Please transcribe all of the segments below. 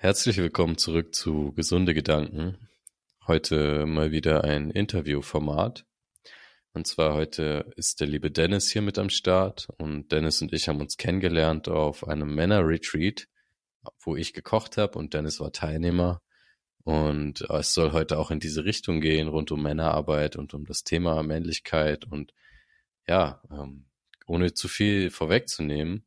Herzlich willkommen zurück zu Gesunde Gedanken. Heute mal wieder ein Interviewformat. Und zwar heute ist der liebe Dennis hier mit am Start und Dennis und ich haben uns kennengelernt auf einem Männer-Retreat, wo ich gekocht habe und Dennis war Teilnehmer. Und es soll heute auch in diese Richtung gehen, rund um Männerarbeit und um das Thema Männlichkeit und ja, ähm, ohne zu viel vorwegzunehmen,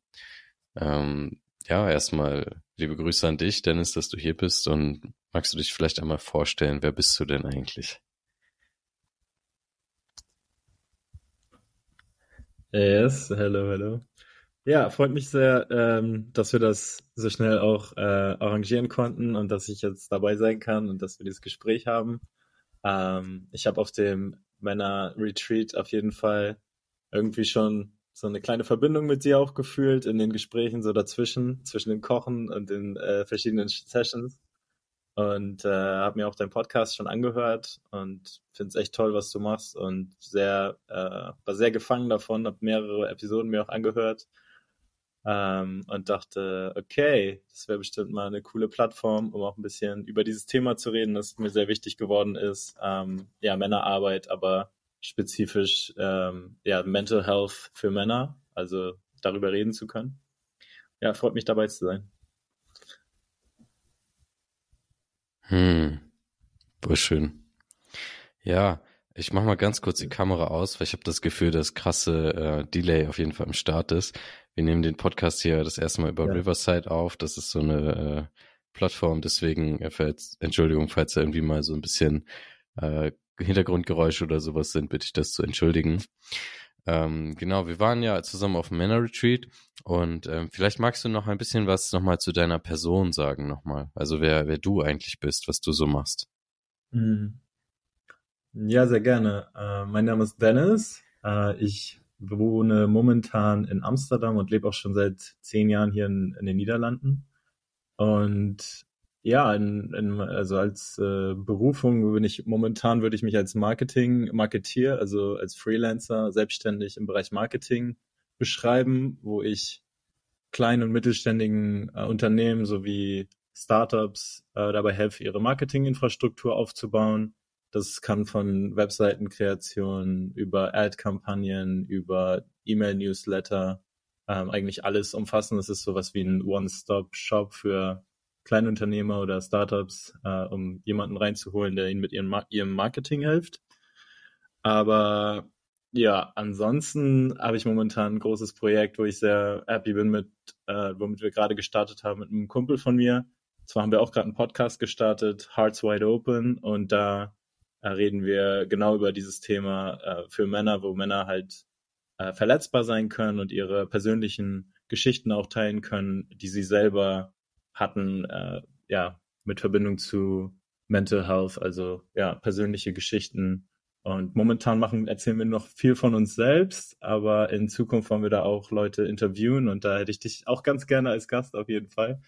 ähm, ja, erstmal liebe Grüße an dich, Dennis, dass du hier bist und magst du dich vielleicht einmal vorstellen, wer bist du denn eigentlich? Yes, hello, hello. Ja, freut mich sehr, ähm, dass wir das so schnell auch äh, arrangieren konnten und dass ich jetzt dabei sein kann und dass wir dieses Gespräch haben. Ähm, ich habe auf dem Männer Retreat auf jeden Fall irgendwie schon so eine kleine Verbindung mit dir auch gefühlt in den Gesprächen so dazwischen, zwischen dem Kochen und den äh, verschiedenen Sessions. Und äh, habe mir auch deinen Podcast schon angehört und finde es echt toll, was du machst und sehr, äh, war sehr gefangen davon, habe mehrere Episoden mir auch angehört ähm, und dachte, okay, das wäre bestimmt mal eine coole Plattform, um auch ein bisschen über dieses Thema zu reden, das mir sehr wichtig geworden ist. Ähm, ja, Männerarbeit, aber spezifisch ähm, ja, Mental Health für Männer, also darüber reden zu können. Ja, freut mich dabei zu sein. Hm, voll schön. Ja, ich mach mal ganz kurz die Kamera aus, weil ich habe das Gefühl, dass krasse äh, Delay auf jeden Fall im Start ist. Wir nehmen den Podcast hier das erste Mal über ja. Riverside auf. Das ist so eine äh, Plattform, deswegen, äh, falls, Entschuldigung, falls da irgendwie mal so ein bisschen äh, Hintergrundgeräusche oder sowas sind, bitte ich das zu entschuldigen. Ähm, genau, wir waren ja zusammen auf dem Männer-Retreat und ähm, vielleicht magst du noch ein bisschen was nochmal zu deiner Person sagen nochmal. Also wer, wer du eigentlich bist, was du so machst. Mhm. Ja, sehr gerne. Äh, mein Name ist Dennis. Äh, ich wohne momentan in Amsterdam und lebe auch schon seit zehn Jahren hier in, in den Niederlanden. Und ja, in, in, also als äh, Berufung bin ich momentan würde ich mich als Marketing, Marketier, also als Freelancer, selbstständig im Bereich Marketing beschreiben, wo ich kleinen und mittelständigen äh, Unternehmen sowie Startups äh, dabei helfe, ihre Marketinginfrastruktur aufzubauen. Das kann von Webseitenkreation über Ad-Kampagnen, über E-Mail-Newsletter, ähm, eigentlich alles umfassen. Das ist sowas wie ein One-Stop-Shop für Kleinunternehmer oder Startups, äh, um jemanden reinzuholen, der ihnen mit ihrem, ihrem Marketing hilft. Aber ja, ansonsten habe ich momentan ein großes Projekt, wo ich sehr happy bin mit, äh, womit wir gerade gestartet haben mit einem Kumpel von mir. Zwar haben wir auch gerade einen Podcast gestartet, Hearts Wide Open, und da äh, reden wir genau über dieses Thema äh, für Männer, wo Männer halt äh, verletzbar sein können und ihre persönlichen Geschichten auch teilen können, die sie selber hatten, äh, ja, mit Verbindung zu Mental Health, also ja, persönliche Geschichten. Und momentan machen, erzählen wir noch viel von uns selbst, aber in Zukunft wollen wir da auch Leute interviewen und da hätte ich dich auch ganz gerne als Gast auf jeden Fall.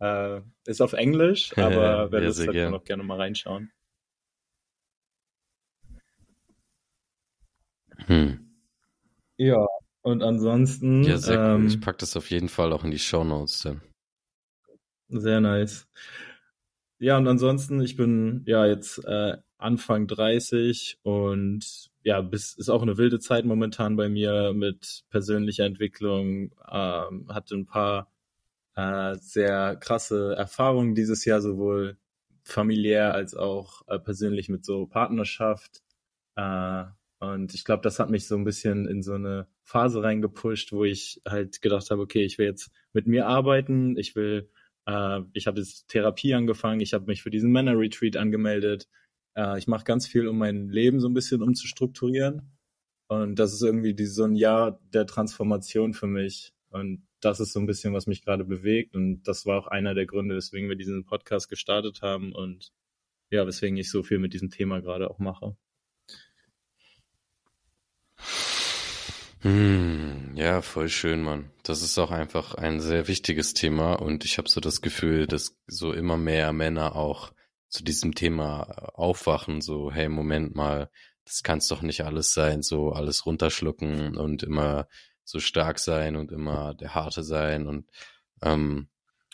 Äh, ist auf Englisch, aber wer Lust hat, kann auch gerne mal reinschauen. Hm. Ja, und ansonsten. Ja, sehr ähm, cool. Ich pack das auf jeden Fall auch in die Show Notes dann. Sehr nice. Ja, und ansonsten, ich bin ja jetzt äh, Anfang 30 und ja, bis ist auch eine wilde Zeit momentan bei mir mit persönlicher Entwicklung. Ähm, hatte ein paar äh, sehr krasse Erfahrungen dieses Jahr, sowohl familiär als auch äh, persönlich mit so Partnerschaft. Äh, und ich glaube, das hat mich so ein bisschen in so eine Phase reingepusht, wo ich halt gedacht habe, okay, ich will jetzt mit mir arbeiten, ich will äh, ich habe jetzt Therapie angefangen, ich habe mich für diesen Männer-Retreat angemeldet. Äh, ich mache ganz viel, um mein Leben so ein bisschen umzustrukturieren. Und das ist irgendwie die, so ein Jahr der Transformation für mich. Und das ist so ein bisschen, was mich gerade bewegt. Und das war auch einer der Gründe, weswegen wir diesen Podcast gestartet haben und ja, weswegen ich so viel mit diesem Thema gerade auch mache. Hm, ja, voll schön, Mann. Das ist auch einfach ein sehr wichtiges Thema und ich habe so das Gefühl, dass so immer mehr Männer auch zu diesem Thema aufwachen, so, hey, Moment mal, das kann's doch nicht alles sein, so alles runterschlucken und immer so stark sein und immer der Harte sein und ähm,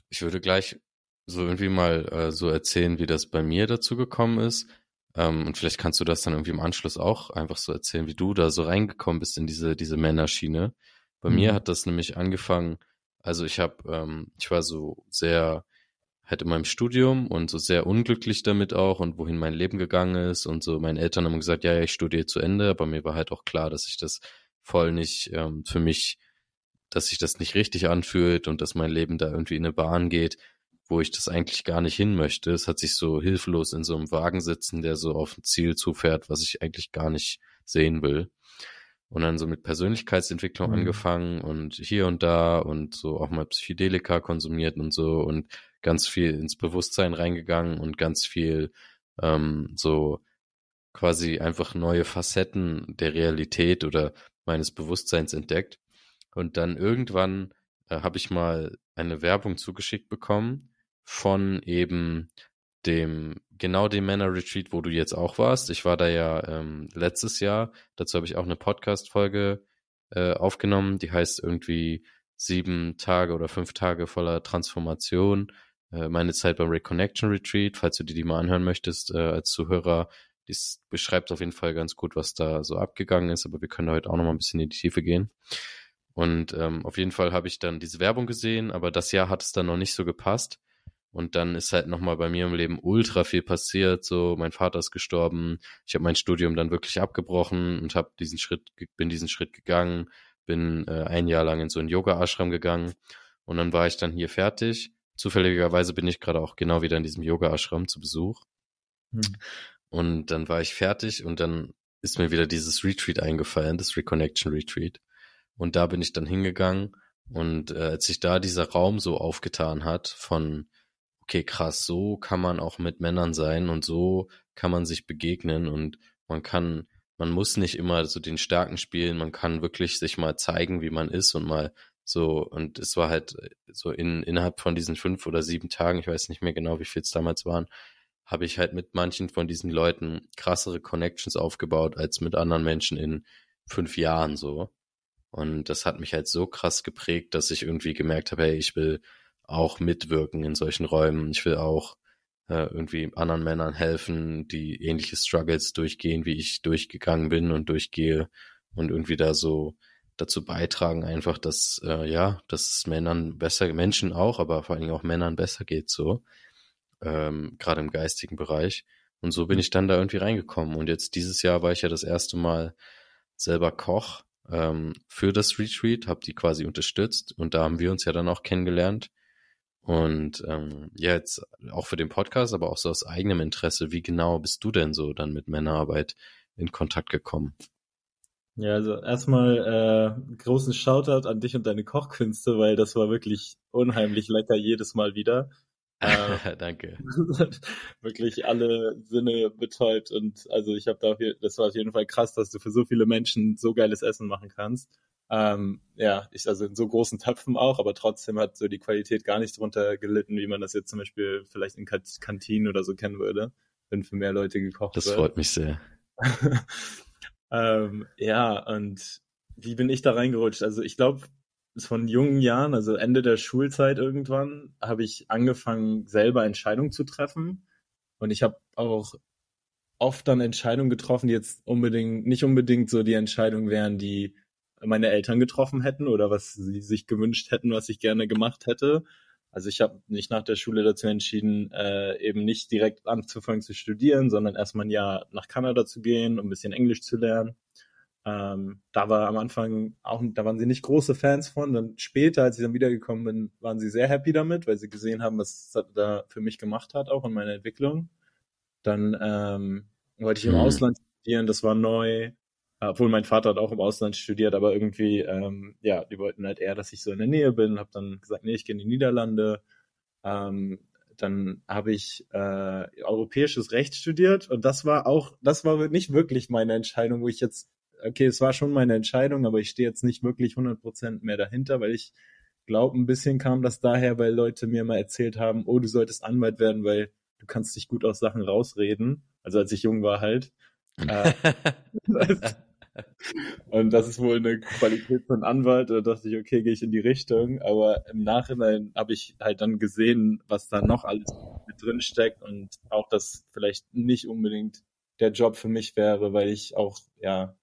ich würde gleich so irgendwie mal äh, so erzählen, wie das bei mir dazu gekommen ist. Ähm, und vielleicht kannst du das dann irgendwie im Anschluss auch einfach so erzählen, wie du da so reingekommen bist in diese, diese Männerschiene. Bei mhm. mir hat das nämlich angefangen, also ich habe, ähm, ich war so sehr halt in meinem Studium und so sehr unglücklich damit auch und wohin mein Leben gegangen ist und so. Meine Eltern haben gesagt, ja, ja, ich studiere zu Ende, aber mir war halt auch klar, dass ich das voll nicht ähm, für mich, dass sich das nicht richtig anfühlt und dass mein Leben da irgendwie in eine Bahn geht, wo ich das eigentlich gar nicht hin möchte. Es hat sich so hilflos in so einem Wagen sitzen, der so auf ein Ziel zufährt, was ich eigentlich gar nicht sehen will. Und dann so mit Persönlichkeitsentwicklung mhm. angefangen und hier und da und so auch mal Psychedelika konsumiert und so und ganz viel ins Bewusstsein reingegangen und ganz viel ähm, so quasi einfach neue Facetten der Realität oder meines Bewusstseins entdeckt. Und dann irgendwann äh, habe ich mal eine Werbung zugeschickt bekommen von eben dem, genau dem Männer Retreat, wo du jetzt auch warst. Ich war da ja ähm, letztes Jahr. Dazu habe ich auch eine Podcast-Folge äh, aufgenommen, die heißt irgendwie sieben Tage oder fünf Tage voller Transformation. Äh, meine Zeit beim Reconnection Retreat, falls du dir die mal anhören möchtest äh, als Zuhörer. Dies beschreibt auf jeden Fall ganz gut, was da so abgegangen ist, aber wir können heute auch noch mal ein bisschen in die Tiefe gehen. Und ähm, auf jeden Fall habe ich dann diese Werbung gesehen, aber das Jahr hat es dann noch nicht so gepasst. Und dann ist halt nochmal bei mir im Leben ultra viel passiert. So, mein Vater ist gestorben. Ich habe mein Studium dann wirklich abgebrochen und habe diesen Schritt, bin diesen Schritt gegangen, bin äh, ein Jahr lang in so einen Yoga-Ashram gegangen. Und dann war ich dann hier fertig. Zufälligerweise bin ich gerade auch genau wieder in diesem Yoga-Ashram zu Besuch. Hm. Und dann war ich fertig und dann ist mir wieder dieses Retreat eingefallen, das Reconnection Retreat. Und da bin ich dann hingegangen und äh, als sich da dieser Raum so aufgetan hat von okay, krass, so kann man auch mit Männern sein und so kann man sich begegnen und man kann, man muss nicht immer so den Starken spielen, man kann wirklich sich mal zeigen, wie man ist und mal so, und es war halt so in, innerhalb von diesen fünf oder sieben Tagen, ich weiß nicht mehr genau, wie viel es damals waren, habe ich halt mit manchen von diesen Leuten krassere Connections aufgebaut als mit anderen Menschen in fünf Jahren so. Und das hat mich halt so krass geprägt, dass ich irgendwie gemerkt habe, hey, ich will auch mitwirken in solchen Räumen. Ich will auch äh, irgendwie anderen Männern helfen, die ähnliche Struggles durchgehen, wie ich durchgegangen bin und durchgehe und irgendwie da so dazu beitragen, einfach, dass äh, ja, dass es Männern besser, Menschen auch, aber vor allen Dingen auch Männern besser geht so, ähm, gerade im geistigen Bereich. Und so bin ich dann da irgendwie reingekommen. Und jetzt dieses Jahr war ich ja das erste Mal selber Koch ähm, für das Retreat, habe die quasi unterstützt und da haben wir uns ja dann auch kennengelernt. Und ähm, ja, jetzt auch für den Podcast, aber auch so aus eigenem Interesse, wie genau bist du denn so dann mit Männerarbeit in Kontakt gekommen? Ja, also erstmal äh, großen Shoutout an dich und deine Kochkünste, weil das war wirklich unheimlich lecker jedes Mal wieder. Äh, Danke. wirklich alle Sinne betäubt und also ich habe da auf, das war auf jeden Fall krass, dass du für so viele Menschen so geiles Essen machen kannst. Ähm, ja, ich, also in so großen Töpfen auch, aber trotzdem hat so die Qualität gar nicht drunter gelitten, wie man das jetzt zum Beispiel vielleicht in Kantinen oder so kennen würde, wenn für mehr Leute gekocht das wird. Das freut mich sehr. ähm, ja, und wie bin ich da reingerutscht? Also ich glaube, von jungen Jahren, also Ende der Schulzeit irgendwann, habe ich angefangen, selber Entscheidungen zu treffen. Und ich habe auch oft dann Entscheidungen getroffen, die jetzt unbedingt, nicht unbedingt so die Entscheidungen wären, die meine Eltern getroffen hätten oder was sie sich gewünscht hätten, was ich gerne gemacht hätte. Also ich habe mich nach der Schule dazu entschieden, äh, eben nicht direkt anzufangen zu studieren, sondern erstmal ein Jahr nach Kanada zu gehen, um ein bisschen Englisch zu lernen. Ähm, da war am Anfang auch, da waren sie nicht große Fans von. Dann später, als ich dann wiedergekommen bin, waren sie sehr happy damit, weil sie gesehen haben, was es da für mich gemacht hat, auch in meiner Entwicklung. Dann ähm, wollte ich im mhm. Ausland studieren, das war neu. Obwohl mein Vater hat auch im Ausland studiert, aber irgendwie, ähm, ja, die wollten halt eher, dass ich so in der Nähe bin. Hab dann gesagt, nee, ich gehe in die Niederlande. Ähm, dann habe ich äh, europäisches Recht studiert und das war auch, das war nicht wirklich meine Entscheidung, wo ich jetzt, okay, es war schon meine Entscheidung, aber ich stehe jetzt nicht wirklich 100% mehr dahinter, weil ich glaube, ein bisschen kam das daher, weil Leute mir mal erzählt haben, oh, du solltest Anwalt werden, weil du kannst dich gut aus Sachen rausreden. Also als ich jung war halt. äh, und das ist wohl eine Qualität von Anwalt. Da dachte ich, okay, gehe ich in die Richtung. Aber im Nachhinein habe ich halt dann gesehen, was da noch alles mit drin steckt und auch, dass vielleicht nicht unbedingt der Job für mich wäre, weil ich auch, ja,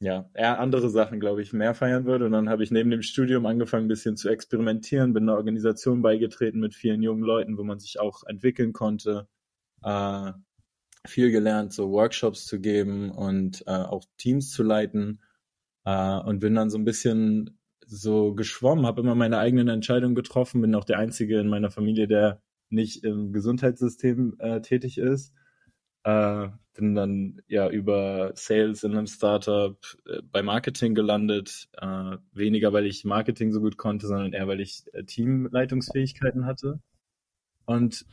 ja, eher andere Sachen, glaube ich, mehr feiern würde. Und dann habe ich neben dem Studium angefangen, ein bisschen zu experimentieren, bin einer Organisation beigetreten mit vielen jungen Leuten, wo man sich auch entwickeln konnte. Äh, viel gelernt, so Workshops zu geben und äh, auch Teams zu leiten. Äh, und bin dann so ein bisschen so geschwommen, habe immer meine eigenen Entscheidungen getroffen, bin auch der Einzige in meiner Familie, der nicht im Gesundheitssystem äh, tätig ist. Äh, bin dann ja über Sales in einem Startup äh, bei Marketing gelandet. Äh, weniger, weil ich Marketing so gut konnte, sondern eher, weil ich äh, Teamleitungsfähigkeiten hatte. Und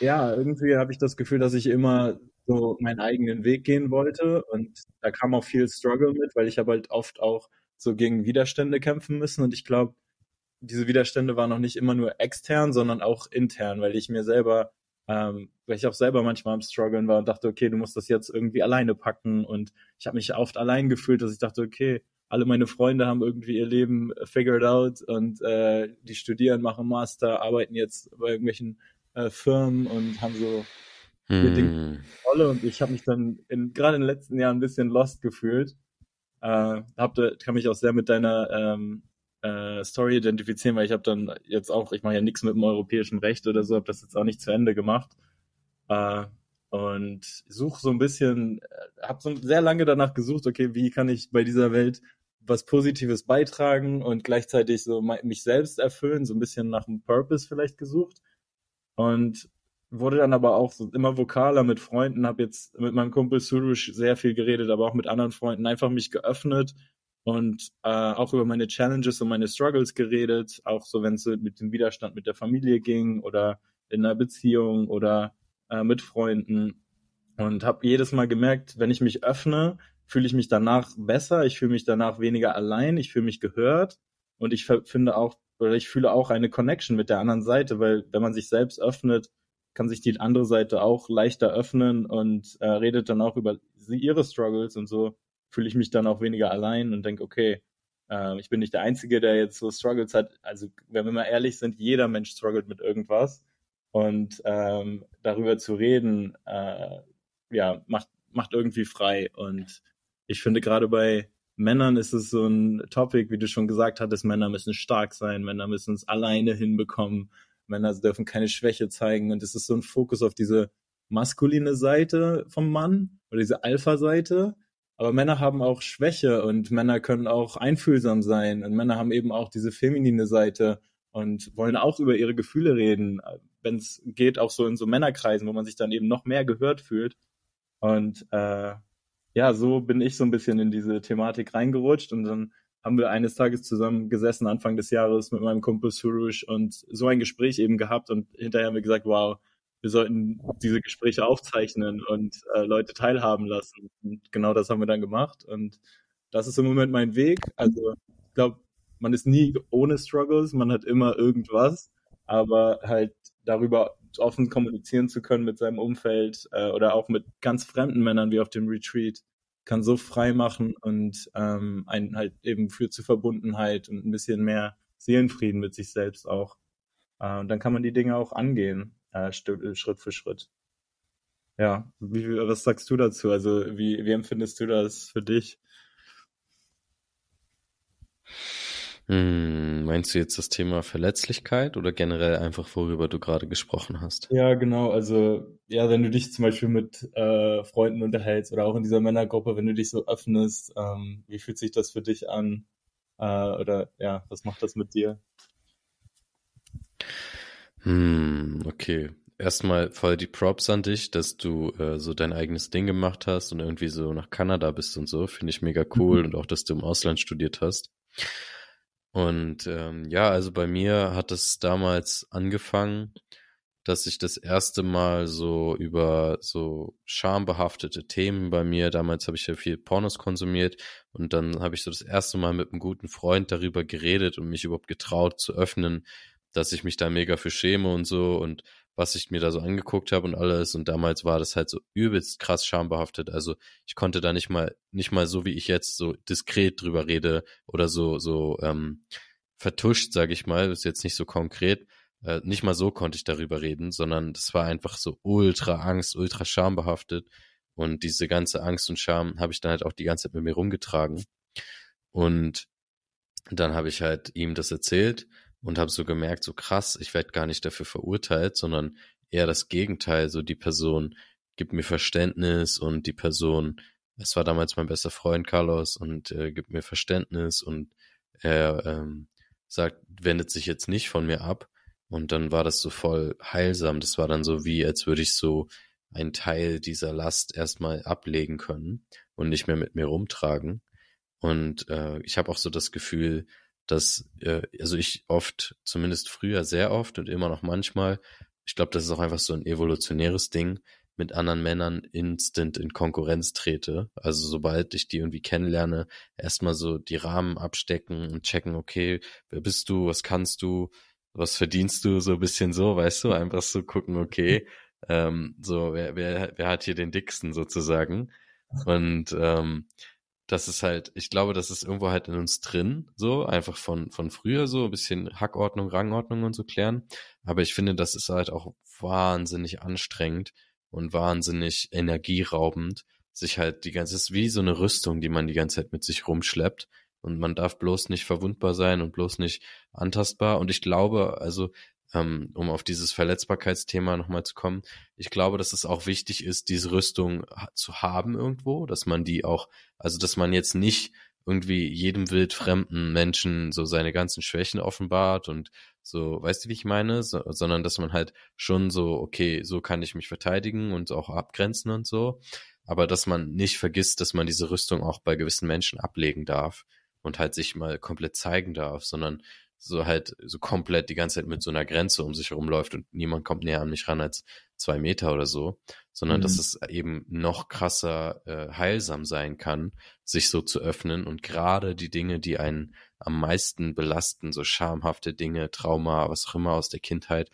ja, irgendwie habe ich das Gefühl, dass ich immer so meinen eigenen Weg gehen wollte. Und da kam auch viel Struggle mit, weil ich habe halt oft auch so gegen Widerstände kämpfen müssen. Und ich glaube, diese Widerstände waren noch nicht immer nur extern, sondern auch intern, weil ich mir selber ähm, weil ich auch selber manchmal am struggeln war und dachte, okay, du musst das jetzt irgendwie alleine packen und ich habe mich oft allein gefühlt, dass ich dachte, okay, alle meine Freunde haben irgendwie ihr Leben figured out und äh, die studieren, machen Master, arbeiten jetzt bei irgendwelchen äh, Firmen und haben so hm. Dinge Rolle und ich habe mich dann in, gerade in den letzten Jahren ein bisschen lost gefühlt. Äh, hab, kann mich auch sehr mit deiner ähm, äh, Story identifizieren, weil ich habe dann jetzt auch, ich mache ja nichts mit dem europäischen Recht oder so, habe das jetzt auch nicht zu Ende gemacht. Äh, und suche so ein bisschen, äh, habe so sehr lange danach gesucht, okay, wie kann ich bei dieser Welt was Positives beitragen und gleichzeitig so mich selbst erfüllen, so ein bisschen nach einem Purpose vielleicht gesucht. Und wurde dann aber auch so immer vokaler mit Freunden, habe jetzt mit meinem Kumpel Surush sehr viel geredet, aber auch mit anderen Freunden einfach mich geöffnet und äh, auch über meine Challenges und meine Struggles geredet, auch so wenn es mit dem Widerstand mit der Familie ging oder in einer Beziehung oder äh, mit Freunden. Und habe jedes Mal gemerkt, wenn ich mich öffne, fühle ich mich danach besser, ich fühle mich danach weniger allein, ich fühle mich gehört und ich finde auch oder ich fühle auch eine Connection mit der anderen Seite, weil wenn man sich selbst öffnet, kann sich die andere Seite auch leichter öffnen und äh, redet dann auch über ihre Struggles und so fühle ich mich dann auch weniger allein und denke, okay, äh, ich bin nicht der Einzige, der jetzt so Struggles hat. Also, wenn wir mal ehrlich sind, jeder Mensch struggelt mit irgendwas. Und ähm, darüber zu reden, äh, ja, macht, macht irgendwie frei. Und ich finde gerade bei Männern ist es so ein Topic, wie du schon gesagt hattest, Männer müssen stark sein, Männer müssen es alleine hinbekommen, Männer dürfen keine Schwäche zeigen. Und es ist so ein Fokus auf diese maskuline Seite vom Mann oder diese Alpha-Seite. Aber Männer haben auch Schwäche und Männer können auch einfühlsam sein und Männer haben eben auch diese feminine Seite und wollen auch über ihre Gefühle reden, wenn es geht, auch so in so Männerkreisen, wo man sich dann eben noch mehr gehört fühlt. Und äh, ja, so bin ich so ein bisschen in diese Thematik reingerutscht und dann haben wir eines Tages zusammen gesessen, Anfang des Jahres mit meinem Kumpel Surush und so ein Gespräch eben gehabt und hinterher haben wir gesagt, wow, wir sollten diese Gespräche aufzeichnen und äh, Leute teilhaben lassen. Und genau das haben wir dann gemacht. Und das ist im Moment mein Weg. Also ich glaube, man ist nie ohne Struggles, man hat immer irgendwas, aber halt darüber offen kommunizieren zu können mit seinem Umfeld äh, oder auch mit ganz fremden Männern wie auf dem Retreat, kann so frei machen und ähm, einen halt eben führt zu Verbundenheit und ein bisschen mehr Seelenfrieden mit sich selbst auch. Äh, und dann kann man die Dinge auch angehen äh, Schritt für Schritt. Ja, wie, was sagst du dazu? Also wie, wie empfindest du das für dich? Hm, meinst du jetzt das Thema Verletzlichkeit oder generell einfach, worüber du gerade gesprochen hast? Ja, genau. Also, ja, wenn du dich zum Beispiel mit äh, Freunden unterhältst oder auch in dieser Männergruppe, wenn du dich so öffnest, ähm, wie fühlt sich das für dich an? Äh, oder ja, was macht das mit dir? Hm, okay. Erstmal voll die Props an dich, dass du äh, so dein eigenes Ding gemacht hast und irgendwie so nach Kanada bist und so. Finde ich mega cool mhm. und auch, dass du im Ausland studiert hast. Und ähm, ja, also bei mir hat es damals angefangen, dass ich das erste Mal so über so schambehaftete Themen bei mir, damals habe ich ja viel Pornos konsumiert und dann habe ich so das erste Mal mit einem guten Freund darüber geredet und mich überhaupt getraut zu öffnen, dass ich mich da mega für schäme und so und was ich mir da so angeguckt habe und alles. Und damals war das halt so übelst krass schambehaftet. Also ich konnte da nicht mal, nicht mal so wie ich jetzt so diskret drüber rede oder so, so ähm, vertuscht, sage ich mal, ist jetzt nicht so konkret. Äh, nicht mal so konnte ich darüber reden, sondern das war einfach so ultra Angst, ultra schambehaftet. Und diese ganze Angst und Scham habe ich dann halt auch die ganze Zeit mit mir rumgetragen. Und dann habe ich halt ihm das erzählt und habe so gemerkt, so krass, ich werde gar nicht dafür verurteilt, sondern eher das Gegenteil. So die Person gibt mir Verständnis und die Person, es war damals mein bester Freund Carlos und äh, gibt mir Verständnis und er ähm, sagt, wendet sich jetzt nicht von mir ab. Und dann war das so voll heilsam. Das war dann so wie, als würde ich so einen Teil dieser Last erstmal ablegen können und nicht mehr mit mir rumtragen. Und äh, ich habe auch so das Gefühl, dass, äh, also ich oft, zumindest früher sehr oft und immer noch manchmal, ich glaube, das ist auch einfach so ein evolutionäres Ding, mit anderen Männern instant in Konkurrenz trete. Also sobald ich die irgendwie kennenlerne, erstmal so die Rahmen abstecken und checken, okay, wer bist du, was kannst du, was verdienst du, so ein bisschen so, weißt du, einfach so gucken, okay, ähm, so, wer, wer, wer hat hier den dicksten sozusagen? Und ähm, das ist halt, ich glaube, das ist irgendwo halt in uns drin, so, einfach von, von früher so, ein bisschen Hackordnung, Rangordnung und so klären. Aber ich finde, das ist halt auch wahnsinnig anstrengend und wahnsinnig energieraubend, sich halt die ganze, es ist wie so eine Rüstung, die man die ganze Zeit mit sich rumschleppt. Und man darf bloß nicht verwundbar sein und bloß nicht antastbar. Und ich glaube, also ähm, um auf dieses Verletzbarkeitsthema nochmal zu kommen, ich glaube, dass es auch wichtig ist, diese Rüstung zu haben irgendwo, dass man die auch, also dass man jetzt nicht irgendwie jedem wildfremden Menschen so seine ganzen Schwächen offenbart und so, weißt du, wie ich meine? So, sondern dass man halt schon so, okay, so kann ich mich verteidigen und auch abgrenzen und so. Aber dass man nicht vergisst, dass man diese Rüstung auch bei gewissen Menschen ablegen darf und halt sich mal komplett zeigen darf, sondern so halt so komplett die ganze Zeit mit so einer Grenze um sich herum läuft und niemand kommt näher an mich ran als zwei Meter oder so, sondern mhm. dass es eben noch krasser äh, heilsam sein kann, sich so zu öffnen und gerade die Dinge, die einen am meisten belasten, so schamhafte Dinge, Trauma, was auch immer aus der Kindheit,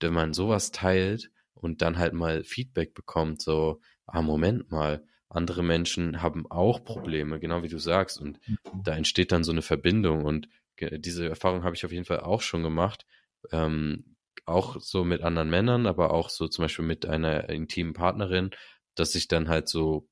wenn man sowas teilt und dann halt mal Feedback bekommt, so, ah, Moment mal, andere Menschen haben auch Probleme, genau wie du sagst, und mhm. da entsteht dann so eine Verbindung und diese Erfahrung habe ich auf jeden Fall auch schon gemacht. Ähm, auch so mit anderen Männern, aber auch so zum Beispiel mit einer intimen Partnerin, dass ich dann halt so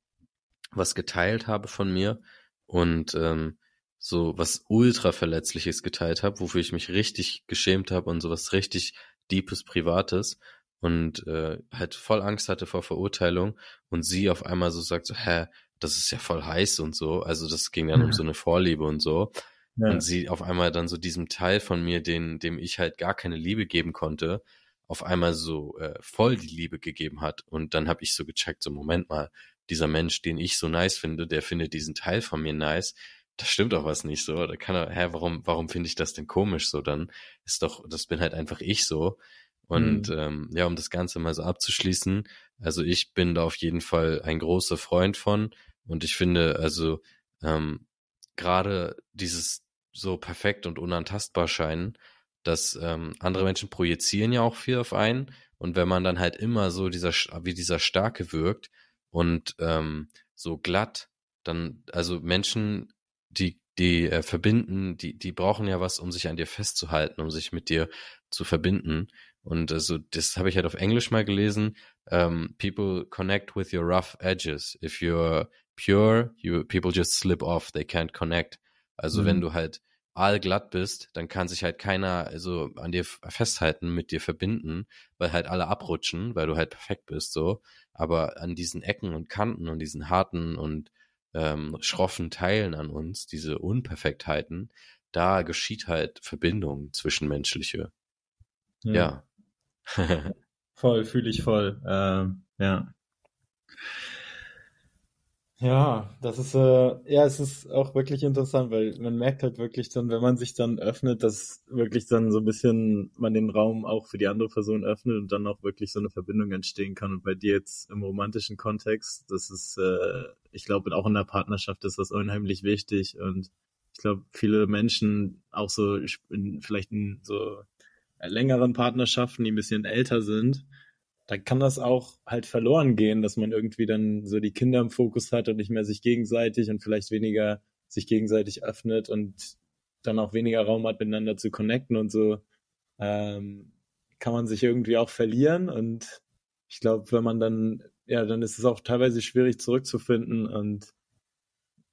was geteilt habe von mir und ähm, so was ultra verletzliches geteilt habe, wofür ich mich richtig geschämt habe und sowas richtig deepes Privates und äh, halt voll Angst hatte vor Verurteilung und sie auf einmal so sagt so, hä, das ist ja voll heiß und so. Also das ging dann ja. um so eine Vorliebe und so. Ja. Und sie auf einmal dann so diesem Teil von mir, den, dem ich halt gar keine Liebe geben konnte, auf einmal so äh, voll die Liebe gegeben hat. Und dann habe ich so gecheckt, so Moment mal, dieser Mensch, den ich so nice finde, der findet diesen Teil von mir nice. Das stimmt doch was nicht so. Da kann er, hä, warum, warum finde ich das denn komisch so? Dann ist doch, das bin halt einfach ich so. Und mhm. ähm, ja, um das Ganze mal so abzuschließen, also ich bin da auf jeden Fall ein großer Freund von. Und ich finde, also ähm, gerade dieses so perfekt und unantastbar scheinen, dass ähm, andere Menschen projizieren ja auch viel auf einen und wenn man dann halt immer so dieser wie dieser starke wirkt und ähm, so glatt, dann also Menschen, die die äh, verbinden, die die brauchen ja was, um sich an dir festzuhalten, um sich mit dir zu verbinden und also das habe ich halt auf Englisch mal gelesen. Um, ähm, people connect with your rough edges. If you're pure, you people just slip off. They can't connect. Also mhm. wenn du halt allglatt bist, dann kann sich halt keiner also an dir festhalten, mit dir verbinden, weil halt alle abrutschen, weil du halt perfekt bist so. Aber an diesen Ecken und Kanten und diesen harten und ähm, schroffen Teilen an uns, diese Unperfektheiten, da geschieht halt Verbindung zwischenmenschliche. Ja. ja. voll, fühle ich voll. Ähm, ja. Ja, das ist, äh, ja, es ist auch wirklich interessant, weil man merkt halt wirklich dann, wenn man sich dann öffnet, dass wirklich dann so ein bisschen man den Raum auch für die andere Person öffnet und dann auch wirklich so eine Verbindung entstehen kann. Und bei dir jetzt im romantischen Kontext, das ist, äh, ich glaube, auch in der Partnerschaft ist das unheimlich wichtig und ich glaube, viele Menschen auch so in, vielleicht in so längeren Partnerschaften, die ein bisschen älter sind, da kann das auch halt verloren gehen, dass man irgendwie dann so die Kinder im Fokus hat und nicht mehr sich gegenseitig und vielleicht weniger sich gegenseitig öffnet und dann auch weniger Raum hat, miteinander zu connecten und so ähm, kann man sich irgendwie auch verlieren. Und ich glaube, wenn man dann, ja, dann ist es auch teilweise schwierig zurückzufinden. Und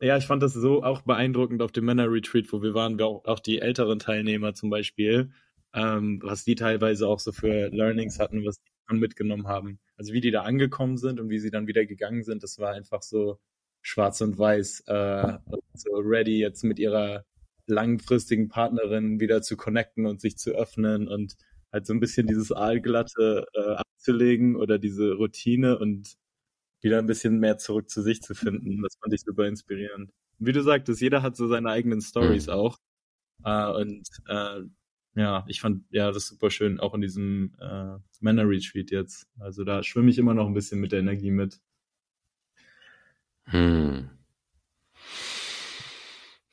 ja, ich fand das so auch beeindruckend auf dem Männer-Retreat, wo wir waren, wir auch, auch die älteren Teilnehmer zum Beispiel, ähm, was die teilweise auch so für Learnings hatten, was die mitgenommen haben. Also wie die da angekommen sind und wie sie dann wieder gegangen sind, das war einfach so schwarz und weiß, äh, so ready jetzt mit ihrer langfristigen Partnerin wieder zu connecten und sich zu öffnen und halt so ein bisschen dieses Aalglatte äh, abzulegen oder diese Routine und wieder ein bisschen mehr zurück zu sich zu finden. Das fand ich super inspirierend. Wie du sagtest, jeder hat so seine eigenen Stories mhm. auch. Äh, und äh, ja, ich fand ja das super schön, auch in diesem äh, Männer-Retreat jetzt. Also da schwimme ich immer noch ein bisschen mit der Energie mit. Hm.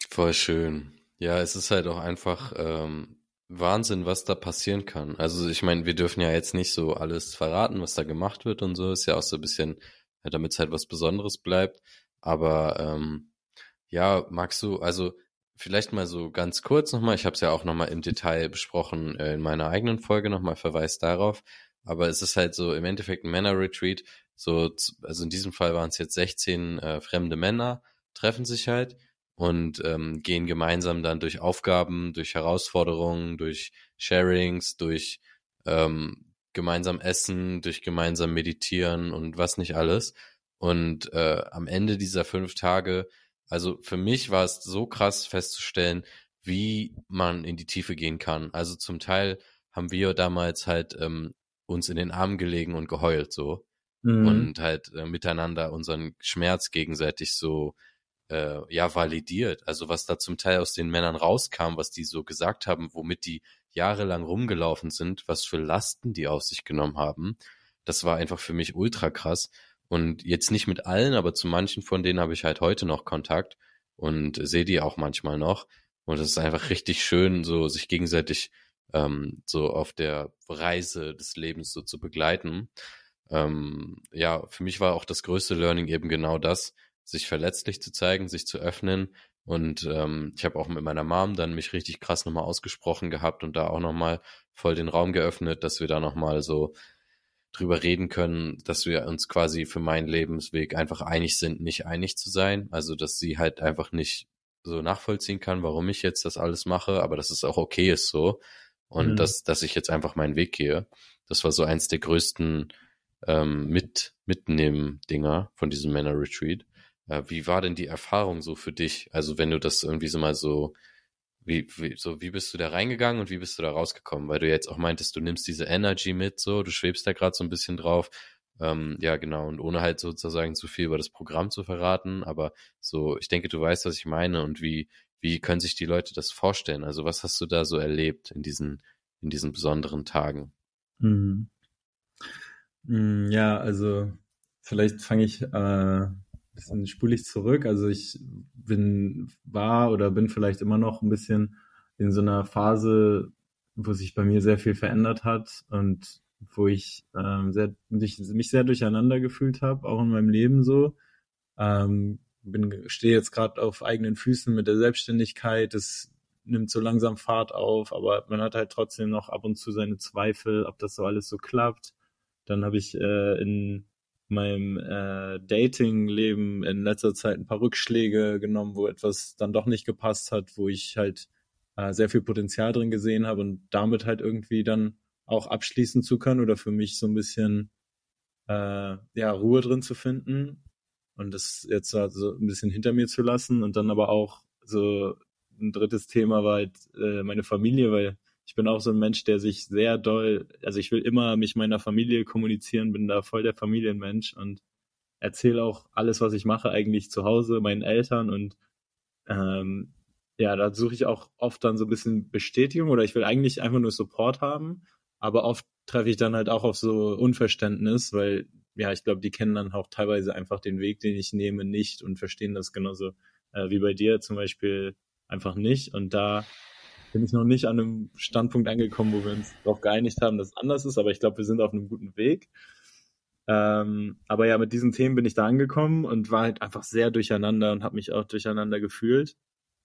Voll schön. Ja, es ist halt auch einfach ähm, Wahnsinn, was da passieren kann. Also ich meine, wir dürfen ja jetzt nicht so alles verraten, was da gemacht wird und so. Ist ja auch so ein bisschen, damit es halt was Besonderes bleibt. Aber ähm, ja, magst du, also Vielleicht mal so ganz kurz nochmal, ich habe es ja auch nochmal im Detail besprochen äh, in meiner eigenen Folge, nochmal Verweis darauf. Aber es ist halt so im Endeffekt ein Männer-Retreat. So, also in diesem Fall waren es jetzt 16 äh, fremde Männer, treffen sich halt und ähm, gehen gemeinsam dann durch Aufgaben, durch Herausforderungen, durch Sharings, durch ähm, gemeinsam essen, durch gemeinsam meditieren und was nicht alles. Und äh, am Ende dieser fünf Tage also für mich war es so krass festzustellen, wie man in die Tiefe gehen kann. Also zum Teil haben wir damals halt ähm, uns in den Armen gelegen und geheult so mhm. und halt äh, miteinander unseren Schmerz gegenseitig so äh, ja validiert. Also was da zum Teil aus den Männern rauskam, was die so gesagt haben, womit die jahrelang rumgelaufen sind, was für Lasten die auf sich genommen haben, das war einfach für mich ultra krass. Und jetzt nicht mit allen, aber zu manchen von denen habe ich halt heute noch Kontakt und sehe die auch manchmal noch. Und es ist einfach richtig schön, so sich gegenseitig ähm, so auf der Reise des Lebens so zu begleiten. Ähm, ja, für mich war auch das größte Learning eben genau das, sich verletzlich zu zeigen, sich zu öffnen. Und ähm, ich habe auch mit meiner Mom dann mich richtig krass nochmal ausgesprochen gehabt und da auch nochmal voll den Raum geöffnet, dass wir da nochmal so drüber reden können, dass wir uns quasi für meinen Lebensweg einfach einig sind, nicht einig zu sein. Also, dass sie halt einfach nicht so nachvollziehen kann, warum ich jetzt das alles mache, aber dass es auch okay ist so. Und mhm. dass, dass ich jetzt einfach meinen Weg gehe. Das war so eins der größten ähm, mit mitnehmen Dinger von diesem Männer Retreat. Äh, wie war denn die Erfahrung so für dich? Also wenn du das irgendwie so mal so wie, wie, so, wie bist du da reingegangen und wie bist du da rausgekommen? Weil du jetzt auch meintest, du nimmst diese Energy mit, so, du schwebst da gerade so ein bisschen drauf. Ähm, ja, genau. Und ohne halt sozusagen zu viel über das Programm zu verraten, aber so, ich denke, du weißt, was ich meine und wie, wie können sich die Leute das vorstellen? Also, was hast du da so erlebt in diesen, in diesen besonderen Tagen? Mhm. Mm, ja, also, vielleicht fange ich äh, bisschen spule ich zurück. Also ich bin, war oder bin vielleicht immer noch ein bisschen in so einer Phase, wo sich bei mir sehr viel verändert hat und wo ich ähm, sehr, mich, mich sehr durcheinander gefühlt habe, auch in meinem Leben so. Ähm, bin, stehe jetzt gerade auf eigenen Füßen mit der Selbstständigkeit. Es nimmt so langsam Fahrt auf, aber man hat halt trotzdem noch ab und zu seine Zweifel, ob das so alles so klappt. Dann habe ich äh, in meinem äh, Dating-Leben in letzter Zeit ein paar Rückschläge genommen, wo etwas dann doch nicht gepasst hat, wo ich halt äh, sehr viel Potenzial drin gesehen habe und damit halt irgendwie dann auch abschließen zu können oder für mich so ein bisschen äh, ja Ruhe drin zu finden und das jetzt so also ein bisschen hinter mir zu lassen und dann aber auch so ein drittes Thema war halt äh, meine Familie, weil ich bin auch so ein Mensch, der sich sehr doll, also ich will immer mich meiner Familie kommunizieren, bin da voll der Familienmensch und erzähle auch alles, was ich mache, eigentlich zu Hause meinen Eltern und ähm, ja, da suche ich auch oft dann so ein bisschen Bestätigung oder ich will eigentlich einfach nur Support haben, aber oft treffe ich dann halt auch auf so Unverständnis, weil ja, ich glaube, die kennen dann auch teilweise einfach den Weg, den ich nehme, nicht und verstehen das genauso äh, wie bei dir zum Beispiel einfach nicht und da bin ich noch nicht an einem Standpunkt angekommen, wo wir uns darauf geeinigt haben, dass es anders ist, aber ich glaube, wir sind auf einem guten Weg. Ähm, aber ja, mit diesen Themen bin ich da angekommen und war halt einfach sehr durcheinander und habe mich auch durcheinander gefühlt.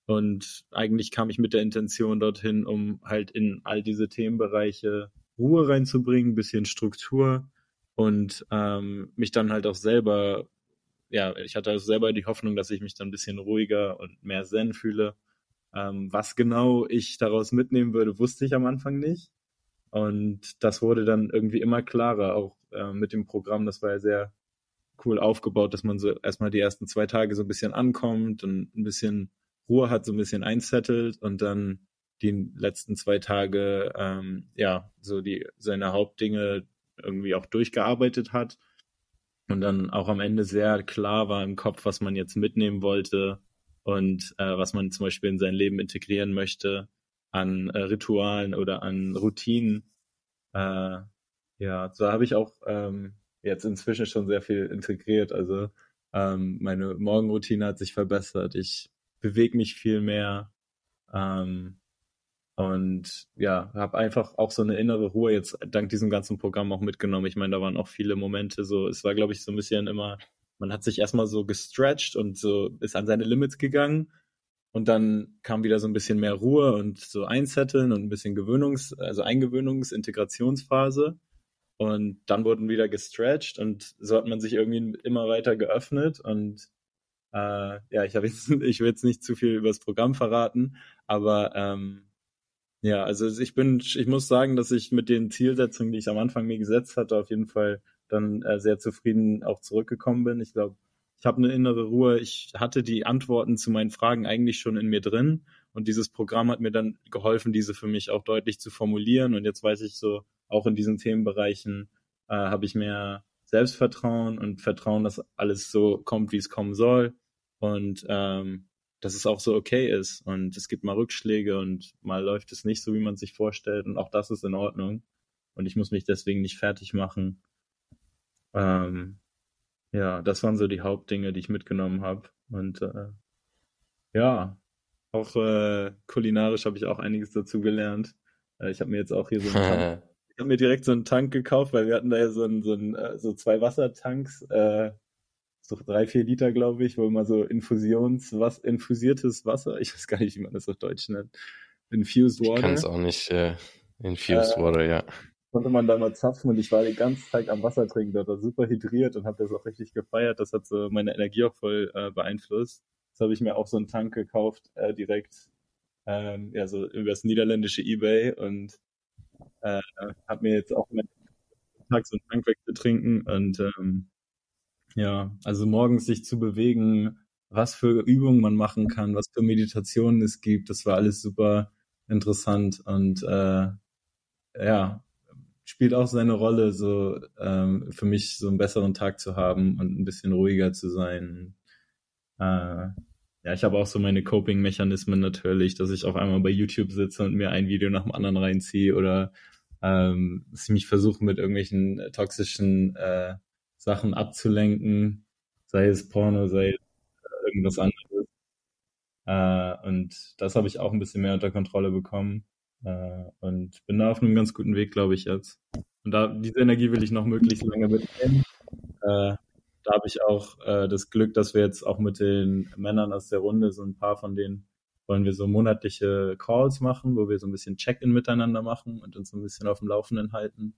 Und eigentlich kam ich mit der Intention dorthin, um halt in all diese Themenbereiche Ruhe reinzubringen, bisschen Struktur und ähm, mich dann halt auch selber, ja, ich hatte also selber die Hoffnung, dass ich mich dann ein bisschen ruhiger und mehr Zen fühle. Ähm, was genau ich daraus mitnehmen würde, wusste ich am Anfang nicht. Und das wurde dann irgendwie immer klarer, auch äh, mit dem Programm. Das war ja sehr cool aufgebaut, dass man so erstmal die ersten zwei Tage so ein bisschen ankommt und ein bisschen Ruhe hat, so ein bisschen einsettelt und dann die letzten zwei Tage ähm, ja so die seine Hauptdinge irgendwie auch durchgearbeitet hat und dann auch am Ende sehr klar war im Kopf, was man jetzt mitnehmen wollte und äh, was man zum Beispiel in sein Leben integrieren möchte an äh, Ritualen oder an Routinen. Äh, ja, so habe ich auch ähm, jetzt inzwischen schon sehr viel integriert. Also ähm, meine Morgenroutine hat sich verbessert. Ich bewege mich viel mehr. Ähm, und ja, habe einfach auch so eine innere Ruhe jetzt dank diesem ganzen Programm auch mitgenommen. Ich meine, da waren auch viele Momente so, es war, glaube ich, so ein bisschen immer, man hat sich erstmal so gestretched und so ist an seine Limits gegangen. Und dann kam wieder so ein bisschen mehr Ruhe und so einsetteln und ein bisschen Gewöhnungs-, also Eingewöhnungs-, Integrationsphase. Und dann wurden wieder gestretched und so hat man sich irgendwie immer weiter geöffnet und äh, ja, ich habe jetzt, ich will jetzt nicht zu viel über das Programm verraten, aber ähm, ja, also ich bin, ich muss sagen, dass ich mit den Zielsetzungen, die ich am Anfang mir gesetzt hatte, auf jeden Fall dann äh, sehr zufrieden auch zurückgekommen bin. Ich glaube, ich habe eine innere Ruhe. Ich hatte die Antworten zu meinen Fragen eigentlich schon in mir drin und dieses Programm hat mir dann geholfen, diese für mich auch deutlich zu formulieren. Und jetzt weiß ich so, auch in diesen Themenbereichen äh, habe ich mehr Selbstvertrauen und Vertrauen, dass alles so kommt, wie es kommen soll. Und ähm, dass es auch so okay ist. Und es gibt mal Rückschläge und mal läuft es nicht so, wie man sich vorstellt. Und auch das ist in Ordnung. Und ich muss mich deswegen nicht fertig machen. Ähm, ja, das waren so die Hauptdinge, die ich mitgenommen habe. Und äh, ja, auch äh, kulinarisch habe ich auch einiges dazu gelernt. Äh, ich habe mir jetzt auch hier so einen ich habe mir direkt so einen Tank gekauft, weil wir hatten da ja so, ein, so, ein, äh, so zwei Wassertanks, äh, so drei, vier Liter, glaube ich, wo immer so Infusions, was, infusiertes Wasser, ich weiß gar nicht, wie man das auf Deutsch nennt, infused water. Ich kann es auch nicht, äh, infused äh, water, ja. Konnte man da mal zapfen und ich war die ganze Zeit am Wasser trinken, dort war super hydriert und habe das auch richtig gefeiert. Das hat so meine Energie auch voll äh, beeinflusst. Jetzt habe ich mir auch so einen Tank gekauft, äh, direkt, ähm, ja, so über das niederländische Ebay und äh, habe mir jetzt auch mit Tag so einen Tankwechsel trinken und ähm, ja, also morgens sich zu bewegen, was für Übungen man machen kann, was für Meditationen es gibt, das war alles super interessant und äh, ja, spielt auch seine Rolle, so ähm, für mich so einen besseren Tag zu haben und ein bisschen ruhiger zu sein. Äh, ja, ich habe auch so meine Coping-Mechanismen natürlich, dass ich auf einmal bei YouTube sitze und mir ein Video nach dem anderen reinziehe oder ähm, dass ich mich versuche mit irgendwelchen toxischen äh, Sachen abzulenken, sei es Porno, sei es äh, irgendwas anderes. Äh, und das habe ich auch ein bisschen mehr unter Kontrolle bekommen und bin da auf einem ganz guten Weg, glaube ich jetzt. Und da diese Energie will ich noch möglichst lange mitnehmen. Äh, da habe ich auch äh, das Glück, dass wir jetzt auch mit den Männern aus der Runde, so ein paar von denen, wollen wir so monatliche Calls machen, wo wir so ein bisschen Check-in miteinander machen und uns so ein bisschen auf dem Laufenden halten.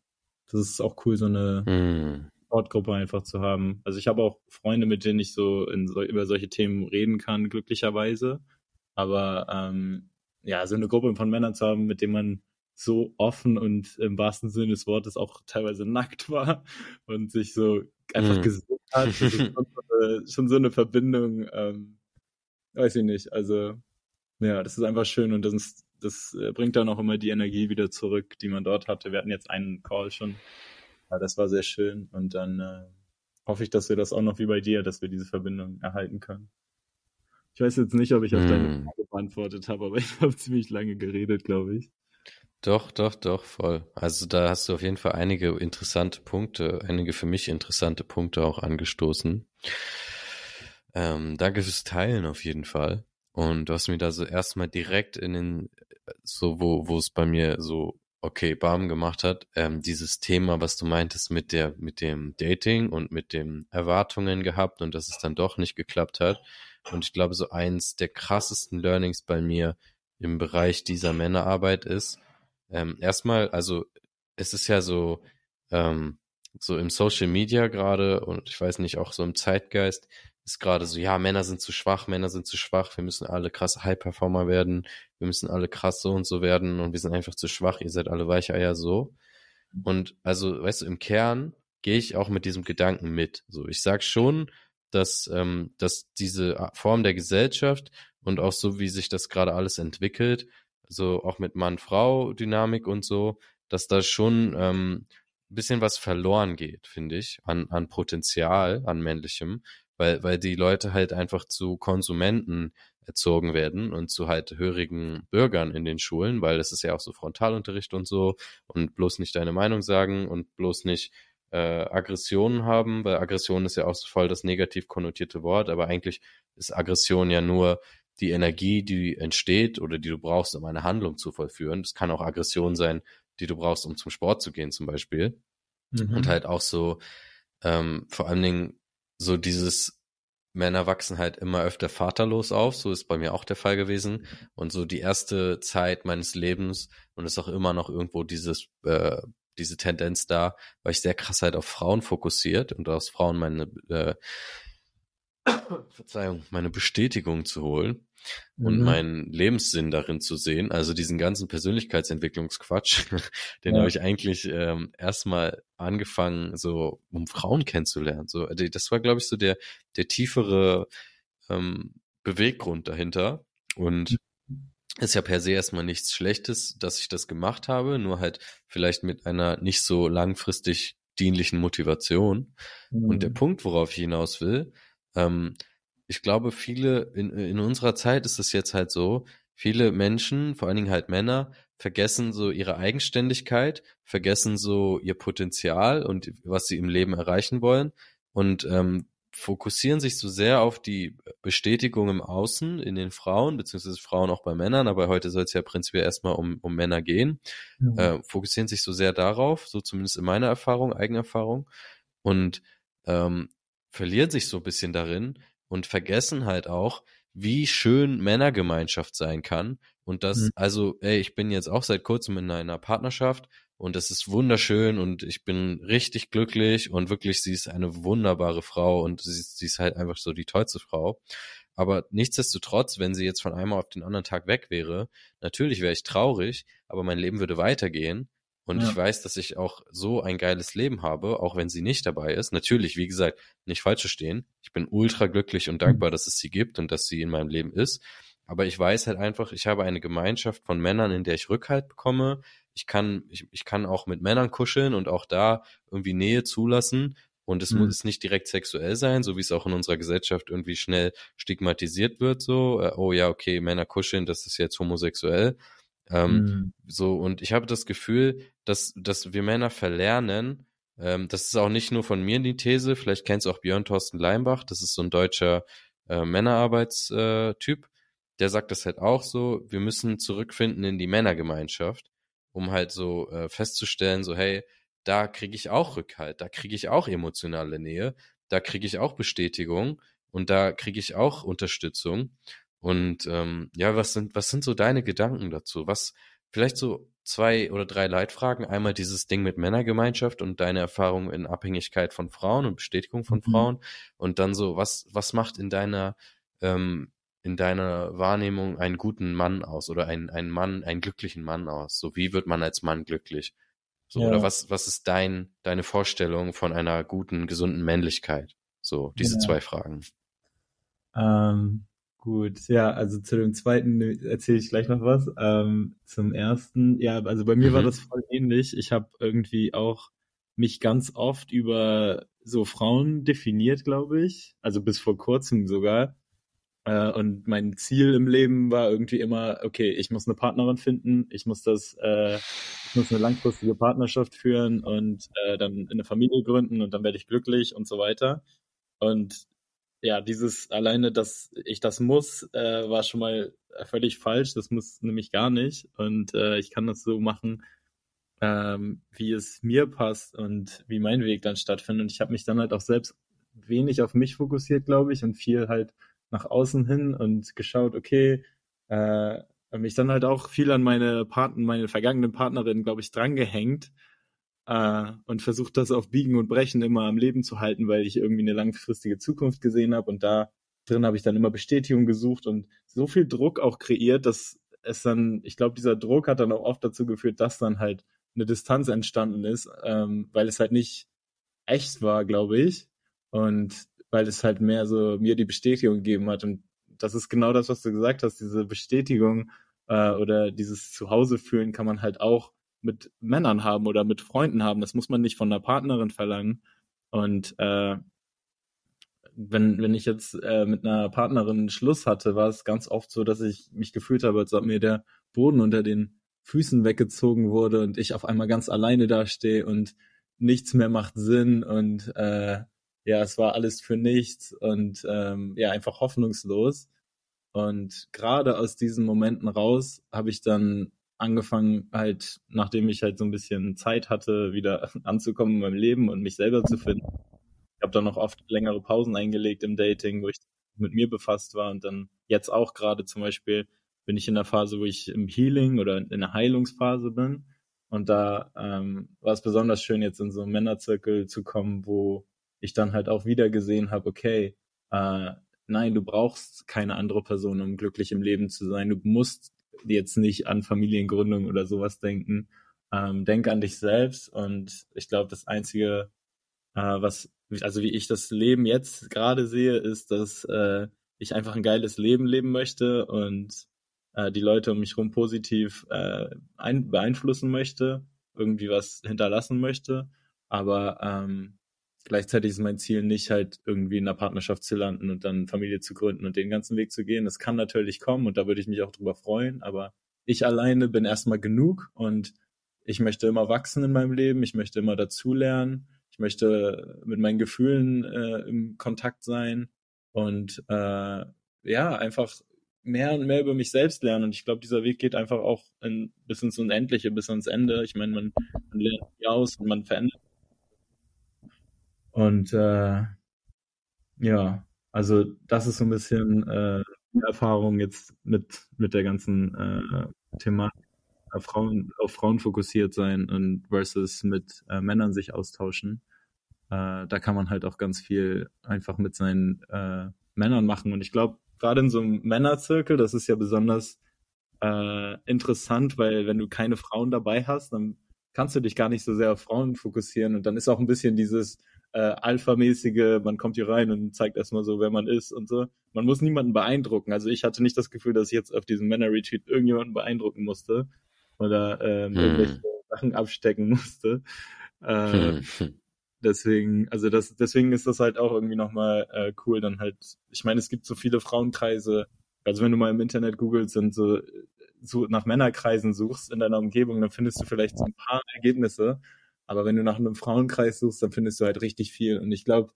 Das ist auch cool, so eine mm. Sportgruppe einfach zu haben. Also ich habe auch Freunde, mit denen ich so, so über solche Themen reden kann, glücklicherweise. Aber ähm, ja, so eine Gruppe von Männern zu haben, mit denen man so offen und im wahrsten Sinne des Wortes auch teilweise nackt war und sich so einfach mm. gesehen hat. Ist schon so eine, schon so eine Verbindung, ähm, weiß ich nicht. Also ja, das ist einfach schön und das, das äh, bringt dann auch immer die Energie wieder zurück, die man dort hatte. Wir hatten jetzt einen Call schon. Ja, das war sehr schön und dann äh, hoffe ich, dass wir das auch noch wie bei dir, dass wir diese Verbindung erhalten können. Ich weiß jetzt nicht, ob ich auf deine hm. Frage beantwortet habe, aber ich habe ziemlich lange geredet, glaube ich. Doch, doch, doch, voll. Also da hast du auf jeden Fall einige interessante Punkte, einige für mich interessante Punkte auch angestoßen. Ähm, danke fürs Teilen auf jeden Fall. Und du hast mir da so erstmal direkt in den so, wo, wo es bei mir so, okay, Bam gemacht hat, ähm, dieses Thema, was du meintest mit der, mit dem Dating und mit den Erwartungen gehabt und dass es dann doch nicht geklappt hat. Und ich glaube, so eins der krassesten Learnings bei mir im Bereich dieser Männerarbeit ist, ähm, erstmal, also es ist ja so, ähm, so im Social Media gerade und ich weiß nicht, auch so im Zeitgeist ist gerade so, ja, Männer sind zu schwach, Männer sind zu schwach, wir müssen alle krass High-Performer werden, wir müssen alle krass so und so werden und wir sind einfach zu schwach, ihr seid alle Weicheier so. Und also, weißt du, im Kern gehe ich auch mit diesem Gedanken mit. So, ich sag schon, dass, ähm, dass diese Form der Gesellschaft und auch so, wie sich das gerade alles entwickelt, so auch mit Mann-Frau-Dynamik und so, dass da schon ähm, ein bisschen was verloren geht, finde ich, an, an Potenzial, an männlichem, weil, weil die Leute halt einfach zu Konsumenten erzogen werden und zu halt hörigen Bürgern in den Schulen, weil das ist ja auch so Frontalunterricht und so und bloß nicht deine Meinung sagen und bloß nicht äh, Aggressionen haben, weil Aggression ist ja auch so voll das negativ konnotierte Wort, aber eigentlich ist Aggression ja nur die Energie, die entsteht oder die du brauchst, um eine Handlung zu vollführen. Das kann auch Aggression sein, die du brauchst, um zum Sport zu gehen zum Beispiel. Mhm. Und halt auch so, ähm, vor allen Dingen so dieses Männer wachsen halt immer öfter vaterlos auf, so ist bei mir auch der Fall gewesen. Und so die erste Zeit meines Lebens und ist auch immer noch irgendwo dieses, äh, diese Tendenz da, war ich sehr krass halt auf Frauen fokussiert und aus Frauen meine, äh, Verzeihung, meine Bestätigung zu holen und mhm. meinen Lebenssinn darin zu sehen. Also diesen ganzen Persönlichkeitsentwicklungsquatsch, den ja. habe ich eigentlich ähm, erstmal angefangen, so um Frauen kennenzulernen. So, also das war, glaube ich, so der der tiefere ähm, Beweggrund dahinter. Und mhm. Ist ja per se erstmal nichts Schlechtes, dass ich das gemacht habe, nur halt vielleicht mit einer nicht so langfristig dienlichen Motivation. Mhm. Und der mhm. Punkt, worauf ich hinaus will, ähm, ich glaube, viele, in, in unserer Zeit ist es jetzt halt so, viele Menschen, vor allen Dingen halt Männer, vergessen so ihre Eigenständigkeit, vergessen so ihr Potenzial und was sie im Leben erreichen wollen und ähm, fokussieren sich so sehr auf die Bestätigung im Außen in den Frauen, beziehungsweise Frauen auch bei Männern, aber heute soll es ja prinzipiell erstmal um, um Männer gehen, mhm. äh, fokussieren sich so sehr darauf, so zumindest in meiner Erfahrung, Eigenerfahrung, und ähm, verlieren sich so ein bisschen darin, und vergessen halt auch, wie schön Männergemeinschaft sein kann. Und das, mhm. also, ey, ich bin jetzt auch seit kurzem in einer Partnerschaft und das ist wunderschön und ich bin richtig glücklich und wirklich, sie ist eine wunderbare Frau und sie, sie ist halt einfach so die tollste Frau. Aber nichtsdestotrotz, wenn sie jetzt von einem auf den anderen Tag weg wäre, natürlich wäre ich traurig, aber mein Leben würde weitergehen und ja. ich weiß, dass ich auch so ein geiles Leben habe, auch wenn sie nicht dabei ist. Natürlich, wie gesagt, nicht falsch verstehen. Ich bin ultra glücklich und dankbar, mhm. dass es sie gibt und dass sie in meinem Leben ist. Aber ich weiß halt einfach, ich habe eine Gemeinschaft von Männern, in der ich Rückhalt bekomme. Ich kann, ich, ich kann auch mit Männern kuscheln und auch da irgendwie Nähe zulassen. Und es mhm. muss nicht direkt sexuell sein, so wie es auch in unserer Gesellschaft irgendwie schnell stigmatisiert wird, so, äh, oh ja, okay, Männer kuscheln, das ist jetzt homosexuell. Ähm, mhm. So, und ich habe das Gefühl, dass, dass wir Männer verlernen, ähm, das ist auch nicht nur von mir die These, vielleicht kennst du auch Björn Thorsten Leimbach, das ist so ein deutscher äh, Männerarbeitstyp, der sagt das halt auch so, wir müssen zurückfinden in die Männergemeinschaft, um halt so äh, festzustellen, so hey, da kriege ich auch Rückhalt, da kriege ich auch emotionale Nähe, da kriege ich auch Bestätigung und da kriege ich auch Unterstützung. Und ähm, ja, was sind, was sind so deine Gedanken dazu? Was, vielleicht so zwei oder drei Leitfragen. Einmal dieses Ding mit Männergemeinschaft und deine Erfahrung in Abhängigkeit von Frauen und Bestätigung von mhm. Frauen. Und dann so, was, was macht in deiner, ähm, in deiner Wahrnehmung einen guten Mann aus oder einen, einen Mann, einen glücklichen Mann aus? So, wie wird man als Mann glücklich? So, ja. oder was, was ist dein, deine Vorstellung von einer guten, gesunden Männlichkeit? So, diese ja. zwei Fragen. Ähm, Gut, ja, also zu dem zweiten erzähle ich gleich noch was. Ähm, zum ersten, ja, also bei mir mhm. war das voll ähnlich. Ich habe irgendwie auch mich ganz oft über so Frauen definiert, glaube ich. Also bis vor kurzem sogar. Äh, und mein Ziel im Leben war irgendwie immer, okay, ich muss eine Partnerin finden, ich muss das, äh, ich muss eine langfristige Partnerschaft führen und äh, dann eine Familie gründen und dann werde ich glücklich und so weiter. Und ja, dieses alleine, dass ich das muss, äh, war schon mal völlig falsch. Das muss nämlich gar nicht. Und äh, ich kann das so machen, ähm, wie es mir passt und wie mein Weg dann stattfindet. Und ich habe mich dann halt auch selbst wenig auf mich fokussiert, glaube ich, und viel halt nach außen hin und geschaut, okay, äh, mich dann halt auch viel an meine Partner, meine vergangenen Partnerin, glaube ich, drangehängt äh, und versucht das auf Biegen und Brechen immer am Leben zu halten, weil ich irgendwie eine langfristige Zukunft gesehen habe und da drin habe ich dann immer Bestätigung gesucht und so viel Druck auch kreiert, dass es dann, ich glaube, dieser Druck hat dann auch oft dazu geführt, dass dann halt eine Distanz entstanden ist, ähm, weil es halt nicht echt war, glaube ich. Und weil es halt mehr so mir die Bestätigung gegeben hat. Und das ist genau das, was du gesagt hast, diese Bestätigung äh, oder dieses Zuhause fühlen kann man halt auch mit Männern haben oder mit Freunden haben. Das muss man nicht von einer Partnerin verlangen. Und äh, wenn, wenn ich jetzt äh, mit einer Partnerin Schluss hatte, war es ganz oft so, dass ich mich gefühlt habe, als ob mir der Boden unter den Füßen weggezogen wurde und ich auf einmal ganz alleine dastehe und nichts mehr macht Sinn und äh, ja, es war alles für nichts und ähm, ja, einfach hoffnungslos. Und gerade aus diesen Momenten raus habe ich dann angefangen, halt, nachdem ich halt so ein bisschen Zeit hatte, wieder anzukommen in meinem Leben und mich selber zu finden. Ich habe dann noch oft längere Pausen eingelegt im Dating, wo ich mit mir befasst war und dann jetzt auch gerade zum Beispiel bin ich in der Phase, wo ich im Healing oder in der Heilungsphase bin. Und da ähm, war es besonders schön, jetzt in so einen Männerzirkel zu kommen, wo ich dann halt auch wieder gesehen habe, okay, äh, nein, du brauchst keine andere Person, um glücklich im Leben zu sein. Du musst jetzt nicht an Familiengründung oder sowas denken. Ähm, denk an dich selbst und ich glaube, das Einzige, äh, was, also wie ich das Leben jetzt gerade sehe, ist, dass äh, ich einfach ein geiles Leben leben möchte und äh, die Leute um mich herum positiv äh, ein, beeinflussen möchte, irgendwie was hinterlassen möchte. Aber ähm, gleichzeitig ist mein Ziel nicht halt irgendwie in einer Partnerschaft zu landen und dann Familie zu gründen und den ganzen Weg zu gehen. Das kann natürlich kommen und da würde ich mich auch drüber freuen, aber ich alleine bin erstmal genug und ich möchte immer wachsen in meinem Leben, ich möchte immer dazulernen, ich möchte mit meinen Gefühlen äh, im Kontakt sein und äh, ja, einfach mehr und mehr über mich selbst lernen. Und ich glaube, dieser Weg geht einfach auch in, bis ins Unendliche, bis ans Ende. Ich meine, man, man lernt aus und man verändert und äh, ja, also das ist so ein bisschen äh, die Erfahrung jetzt mit, mit der ganzen äh, Thematik. Auf Frauen, auf Frauen fokussiert sein und versus mit äh, Männern sich austauschen. Äh, da kann man halt auch ganz viel einfach mit seinen äh, Männern machen. Und ich glaube, gerade in so einem Männerzirkel, das ist ja besonders äh, interessant, weil wenn du keine Frauen dabei hast, dann kannst du dich gar nicht so sehr auf Frauen fokussieren und dann ist auch ein bisschen dieses, äh, Alpha-mäßige, man kommt hier rein und zeigt erstmal so, wer man ist und so. Man muss niemanden beeindrucken. Also ich hatte nicht das Gefühl, dass ich jetzt auf diesem Männer-Retreat irgendjemanden beeindrucken musste oder ähm, hm. irgendwelche Sachen abstecken musste. Äh, deswegen, also das, deswegen ist das halt auch irgendwie nochmal äh, cool, dann halt, ich meine, es gibt so viele Frauenkreise, also wenn du mal im Internet googelst und so, so nach Männerkreisen suchst in deiner Umgebung, dann findest du vielleicht so ein paar Ergebnisse, aber wenn du nach einem Frauenkreis suchst, dann findest du halt richtig viel. Und ich glaube,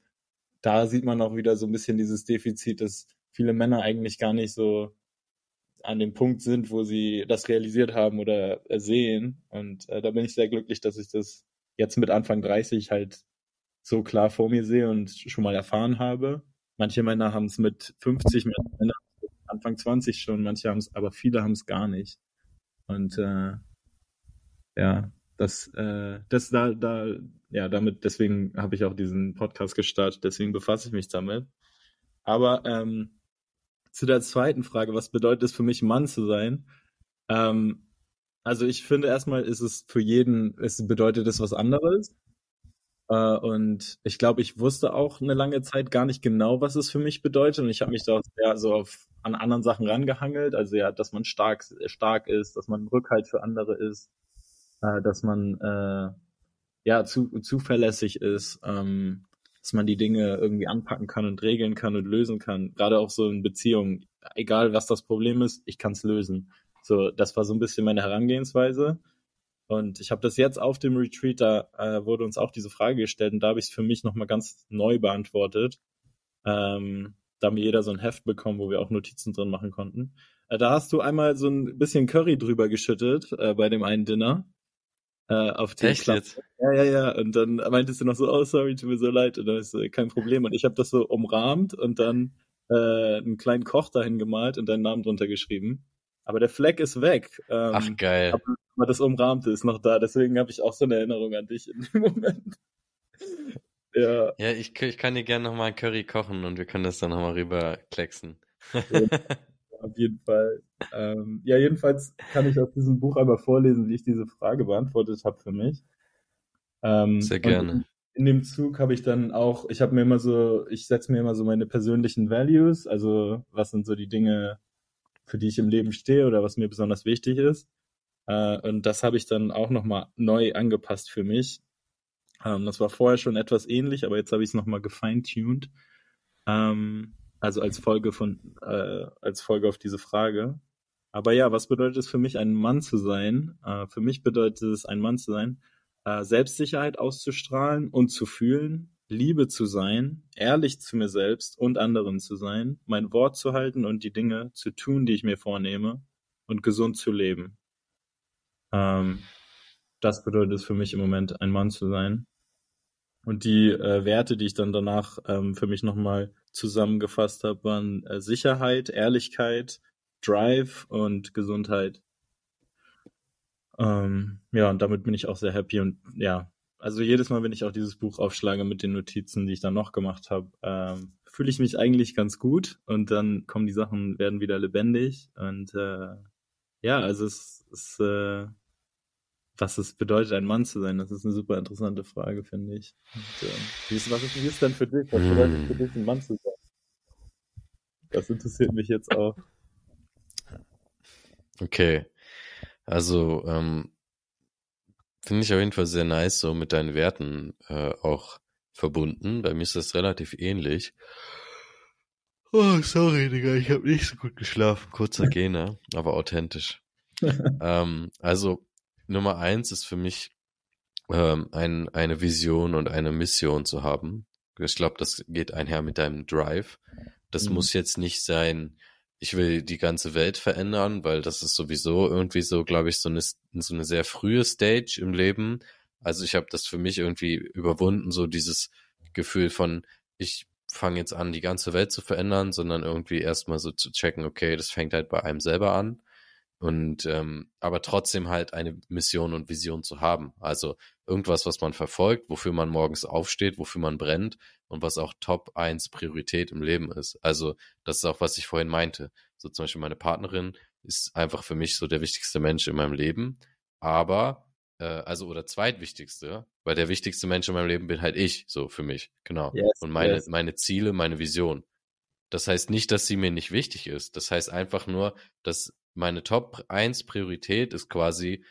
da sieht man auch wieder so ein bisschen dieses Defizit, dass viele Männer eigentlich gar nicht so an dem Punkt sind, wo sie das realisiert haben oder sehen. Und äh, da bin ich sehr glücklich, dass ich das jetzt mit Anfang 30 halt so klar vor mir sehe und schon mal erfahren habe. Manche Männer haben es mit 50, Männer Anfang 20 schon, manche haben es, aber viele haben es gar nicht. Und äh, ja, das, äh, das da, da, ja, damit, deswegen habe ich auch diesen Podcast gestartet, deswegen befasse ich mich damit. Aber ähm, zu der zweiten Frage, was bedeutet es für mich, Mann zu sein? Ähm, also ich finde erstmal ist es für jeden, es bedeutet es was anderes. Äh, und ich glaube, ich wusste auch eine lange Zeit gar nicht genau, was es für mich bedeutet. Und ich habe mich da sehr so auf, an anderen Sachen rangehangelt. Also ja, dass man stark, stark ist, dass man Rückhalt für andere ist, äh, dass man äh, ja zu, zuverlässig ist, ähm, dass man die Dinge irgendwie anpacken kann und regeln kann und lösen kann. Gerade auch so in Beziehungen, egal was das Problem ist, ich kann es lösen. So, das war so ein bisschen meine Herangehensweise. Und ich habe das jetzt auf dem Retreat, da äh, wurde uns auch diese Frage gestellt und da habe ich es für mich nochmal ganz neu beantwortet. Ähm, da haben wir jeder so ein Heft bekommen, wo wir auch Notizen drin machen konnten. Äh, da hast du einmal so ein bisschen Curry drüber geschüttet äh, bei dem einen Dinner. Äh, auf die Echt jetzt? Ja, ja, ja. Und dann meintest du noch so, oh sorry, tut mir so leid. Und dann ist äh, kein Problem. Und ich habe das so umrahmt und dann äh, einen kleinen Koch dahin gemalt und deinen Namen drunter geschrieben. Aber der Fleck ist weg. Ähm, Ach geil. Aber, aber das Umrahmte ist noch da. Deswegen habe ich auch so eine Erinnerung an dich in dem Moment. ja. Ja, ich, ich kann dir gerne nochmal Curry kochen und wir können das dann nochmal rüber klecksen. auf jeden Fall. Ähm, ja, jedenfalls kann ich aus diesem Buch einmal vorlesen, wie ich diese Frage beantwortet habe für mich. Ähm, Sehr gerne. In, dem Zug habe ich dann auch, ich habe mir immer so, ich setze mir immer so meine persönlichen Values, also was sind so die Dinge, für die ich im Leben stehe oder was mir besonders wichtig ist. Äh, und das habe ich dann auch nochmal neu angepasst für mich. Ähm, das war vorher schon etwas ähnlich, aber jetzt habe ich es nochmal gefeintuned. Ähm, also als Folge von, äh, als Folge auf diese Frage. Aber ja, was bedeutet es für mich, ein Mann zu sein? Äh, für mich bedeutet es, ein Mann zu sein, äh, Selbstsicherheit auszustrahlen und zu fühlen, Liebe zu sein, ehrlich zu mir selbst und anderen zu sein, mein Wort zu halten und die Dinge zu tun, die ich mir vornehme und gesund zu leben. Ähm, das bedeutet es für mich im Moment, ein Mann zu sein. Und die äh, Werte, die ich dann danach ähm, für mich nochmal zusammengefasst habe, waren äh, Sicherheit, Ehrlichkeit, Drive und Gesundheit. Ähm, ja, und damit bin ich auch sehr happy und ja, also jedes Mal, wenn ich auch dieses Buch aufschlage mit den Notizen, die ich dann noch gemacht habe, ähm, fühle ich mich eigentlich ganz gut und dann kommen die Sachen, werden wieder lebendig und äh, ja, also es ist äh, was es bedeutet, ein Mann zu sein, das ist eine super interessante Frage, finde ich. Und, äh, wie ist, was ist, wie ist denn für dich? Was bedeutet für dich, ein Mann zu sein? Das interessiert mich jetzt auch. Okay. Also, ähm, finde ich auf jeden Fall sehr nice, so mit deinen Werten äh, auch verbunden. Bei mir ist das relativ ähnlich. Oh, sorry, Digga, ich habe nicht so gut geschlafen. Kurzer Gene, aber authentisch. ähm, also, Nummer eins ist für mich ähm, ein, eine Vision und eine Mission zu haben. Ich glaube, das geht einher mit deinem Drive. Das mhm. muss jetzt nicht sein, ich will die ganze Welt verändern, weil das ist sowieso irgendwie so, glaube ich, so eine, so eine sehr frühe Stage im Leben. Also ich habe das für mich irgendwie überwunden, so dieses Gefühl von, ich fange jetzt an, die ganze Welt zu verändern, sondern irgendwie erstmal so zu checken, okay, das fängt halt bei einem selber an. Und ähm, aber trotzdem halt eine Mission und Vision zu haben. Also irgendwas, was man verfolgt, wofür man morgens aufsteht, wofür man brennt und was auch Top 1 Priorität im Leben ist. Also das ist auch, was ich vorhin meinte. So zum Beispiel meine Partnerin ist einfach für mich so der wichtigste Mensch in meinem Leben. Aber, äh, also oder zweitwichtigste, weil der wichtigste Mensch in meinem Leben bin halt ich, so für mich, genau. Yes, und meine, yes. meine Ziele, meine Vision. Das heißt nicht, dass sie mir nicht wichtig ist. Das heißt einfach nur, dass meine Top 1 Priorität ist quasi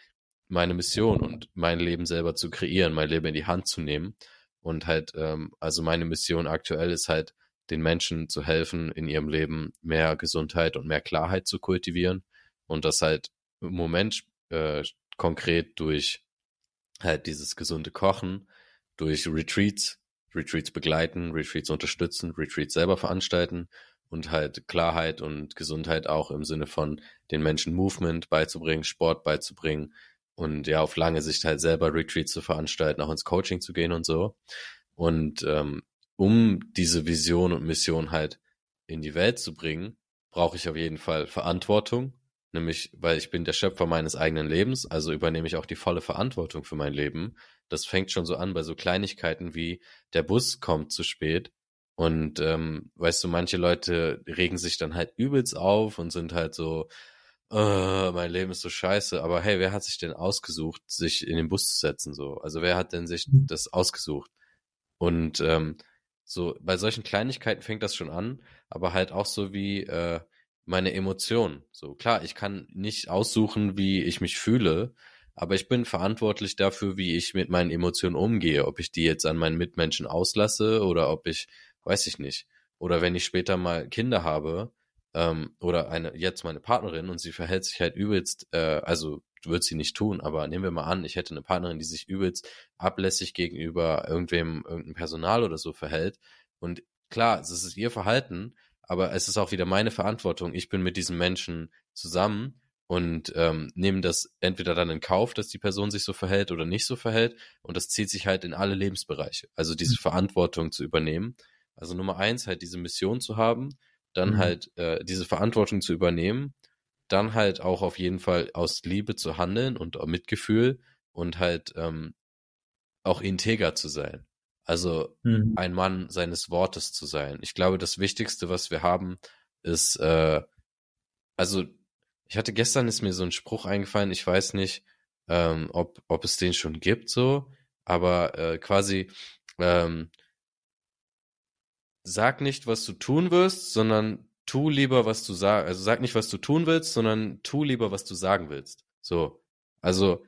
meine Mission und mein Leben selber zu kreieren, mein Leben in die Hand zu nehmen. Und halt, ähm, also meine Mission aktuell ist halt, den Menschen zu helfen, in ihrem Leben mehr Gesundheit und mehr Klarheit zu kultivieren. Und das halt im Moment äh, konkret durch halt dieses gesunde Kochen, durch Retreats, Retreats begleiten, Retreats unterstützen, Retreats selber veranstalten und halt Klarheit und Gesundheit auch im Sinne von den Menschen Movement beizubringen, Sport beizubringen und ja auf lange Sicht halt selber Retreats zu veranstalten, auch ins Coaching zu gehen und so. Und ähm, um diese Vision und Mission halt in die Welt zu bringen, brauche ich auf jeden Fall Verantwortung, nämlich weil ich bin der Schöpfer meines eigenen Lebens, also übernehme ich auch die volle Verantwortung für mein Leben. Das fängt schon so an bei so Kleinigkeiten wie der Bus kommt zu spät und ähm, weißt du, manche Leute regen sich dann halt übelst auf und sind halt so, äh, mein Leben ist so scheiße. Aber hey, wer hat sich denn ausgesucht, sich in den Bus zu setzen? So, also wer hat denn sich mhm. das ausgesucht? Und ähm, so bei solchen Kleinigkeiten fängt das schon an, aber halt auch so wie äh, meine Emotionen. So klar, ich kann nicht aussuchen, wie ich mich fühle, aber ich bin verantwortlich dafür, wie ich mit meinen Emotionen umgehe, ob ich die jetzt an meinen Mitmenschen auslasse oder ob ich weiß ich nicht. Oder wenn ich später mal Kinder habe, ähm, oder eine, jetzt meine Partnerin und sie verhält sich halt übelst, äh, also wird sie nicht tun, aber nehmen wir mal an, ich hätte eine Partnerin, die sich übelst ablässig gegenüber irgendwem, irgendeinem Personal oder so verhält und klar, es ist ihr Verhalten, aber es ist auch wieder meine Verantwortung. Ich bin mit diesen Menschen zusammen und ähm, nehme das entweder dann in Kauf, dass die Person sich so verhält oder nicht so verhält. Und das zieht sich halt in alle Lebensbereiche. Also diese mhm. Verantwortung zu übernehmen. Also Nummer eins, halt diese Mission zu haben, dann mhm. halt äh, diese Verantwortung zu übernehmen, dann halt auch auf jeden Fall aus Liebe zu handeln und Mitgefühl und halt ähm, auch integer zu sein. Also mhm. ein Mann seines Wortes zu sein. Ich glaube, das Wichtigste, was wir haben, ist, äh, also ich hatte gestern ist mir so ein Spruch eingefallen, ich weiß nicht, ähm, ob, ob es den schon gibt, so, aber äh, quasi, ähm, sag nicht, was du tun wirst, sondern tu lieber, was du sagst. Also sag nicht, was du tun willst, sondern tu lieber, was du sagen willst. So. Also,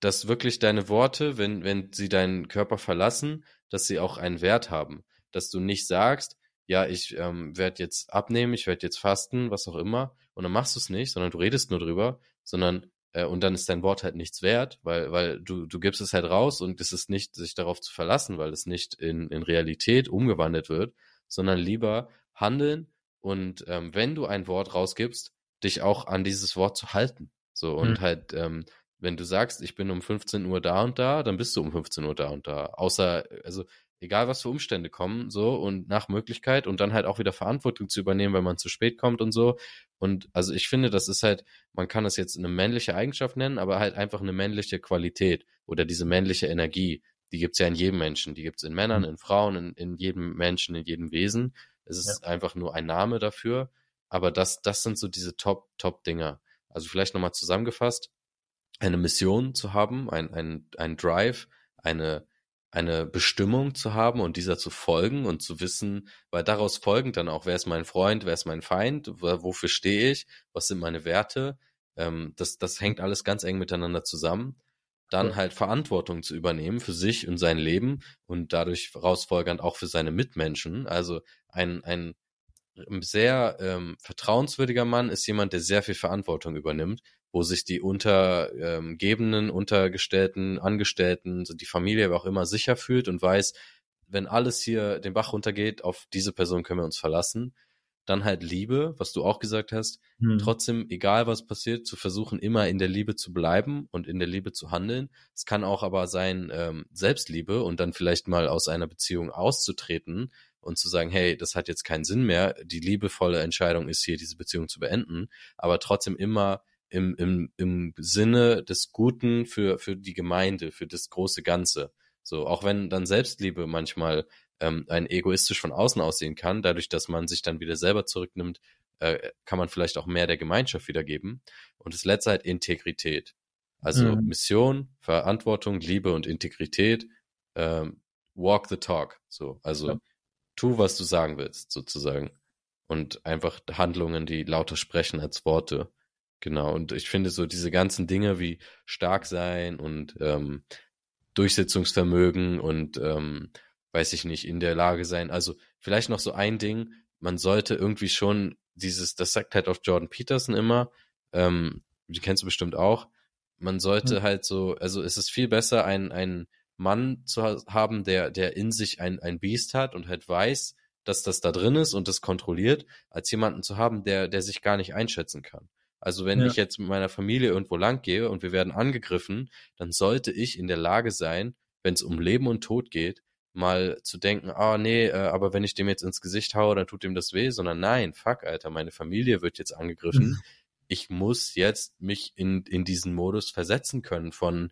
dass wirklich deine Worte, wenn, wenn sie deinen Körper verlassen, dass sie auch einen Wert haben. Dass du nicht sagst, ja, ich ähm, werde jetzt abnehmen, ich werde jetzt fasten, was auch immer, und dann machst du es nicht, sondern du redest nur drüber, sondern äh, und dann ist dein Wort halt nichts wert, weil, weil du, du gibst es halt raus und es ist nicht, sich darauf zu verlassen, weil es nicht in, in Realität umgewandelt wird, sondern lieber handeln und ähm, wenn du ein Wort rausgibst, dich auch an dieses Wort zu halten. So und hm. halt, ähm, wenn du sagst, ich bin um 15 Uhr da und da, dann bist du um 15 Uhr da und da. Außer, also egal was für Umstände kommen, so und nach Möglichkeit und dann halt auch wieder Verantwortung zu übernehmen, wenn man zu spät kommt und so. Und also ich finde, das ist halt, man kann das jetzt eine männliche Eigenschaft nennen, aber halt einfach eine männliche Qualität oder diese männliche Energie. Die gibt's ja in jedem Menschen. Die gibt's in Männern, mhm. in Frauen, in, in jedem Menschen, in jedem Wesen. Es ist ja. einfach nur ein Name dafür. Aber das, das sind so diese Top, Top-Dinger. Also vielleicht nochmal zusammengefasst, eine Mission zu haben, ein, ein, ein Drive, eine, eine Bestimmung zu haben und dieser zu folgen und zu wissen, weil daraus folgend dann auch, wer ist mein Freund, wer ist mein Feind, wofür stehe ich, was sind meine Werte, ähm, das, das hängt alles ganz eng miteinander zusammen. Dann ja. halt Verantwortung zu übernehmen für sich und sein Leben und dadurch rausfolgernd auch für seine Mitmenschen. Also ein, ein sehr ähm, vertrauenswürdiger Mann ist jemand, der sehr viel Verantwortung übernimmt, wo sich die Untergebenen, ähm, Untergestellten, Angestellten, so die Familie aber auch immer sicher fühlt und weiß, wenn alles hier den Bach runtergeht, auf diese Person können wir uns verlassen. Dann halt Liebe, was du auch gesagt hast. Hm. Trotzdem, egal was passiert, zu versuchen, immer in der Liebe zu bleiben und in der Liebe zu handeln. Es kann auch aber sein, ähm, Selbstliebe und dann vielleicht mal aus einer Beziehung auszutreten, und zu sagen, hey, das hat jetzt keinen Sinn mehr. Die liebevolle Entscheidung ist hier, diese Beziehung zu beenden, aber trotzdem immer im, im, im Sinne des Guten für, für die Gemeinde, für das große Ganze. So, auch wenn dann Selbstliebe manchmal ähm, ein egoistisch von außen aussehen kann, dadurch, dass man sich dann wieder selber zurücknimmt, äh, kann man vielleicht auch mehr der Gemeinschaft wiedergeben. Und das letzte halt Integrität. Also mhm. Mission, Verantwortung, Liebe und Integrität, ähm, walk the talk. So, also ja tu, was du sagen willst, sozusagen. Und einfach Handlungen, die lauter sprechen als Worte. Genau. Und ich finde so diese ganzen Dinge wie stark sein und ähm, Durchsetzungsvermögen und ähm, weiß ich nicht, in der Lage sein. Also vielleicht noch so ein Ding, man sollte irgendwie schon dieses, das sagt halt auch Jordan Peterson immer, ähm, die kennst du bestimmt auch, man sollte mhm. halt so, also es ist viel besser, ein, ein Mann zu haben, der, der in sich ein, ein Biest hat und halt weiß, dass das da drin ist und das kontrolliert, als jemanden zu haben, der, der sich gar nicht einschätzen kann. Also wenn ja. ich jetzt mit meiner Familie irgendwo lang gehe und wir werden angegriffen, dann sollte ich in der Lage sein, wenn es um Leben und Tod geht, mal zu denken, ah nee, äh, aber wenn ich dem jetzt ins Gesicht haue, dann tut dem das weh, sondern nein, fuck, Alter, meine Familie wird jetzt angegriffen. Mhm. Ich muss jetzt mich in, in diesen Modus versetzen können von,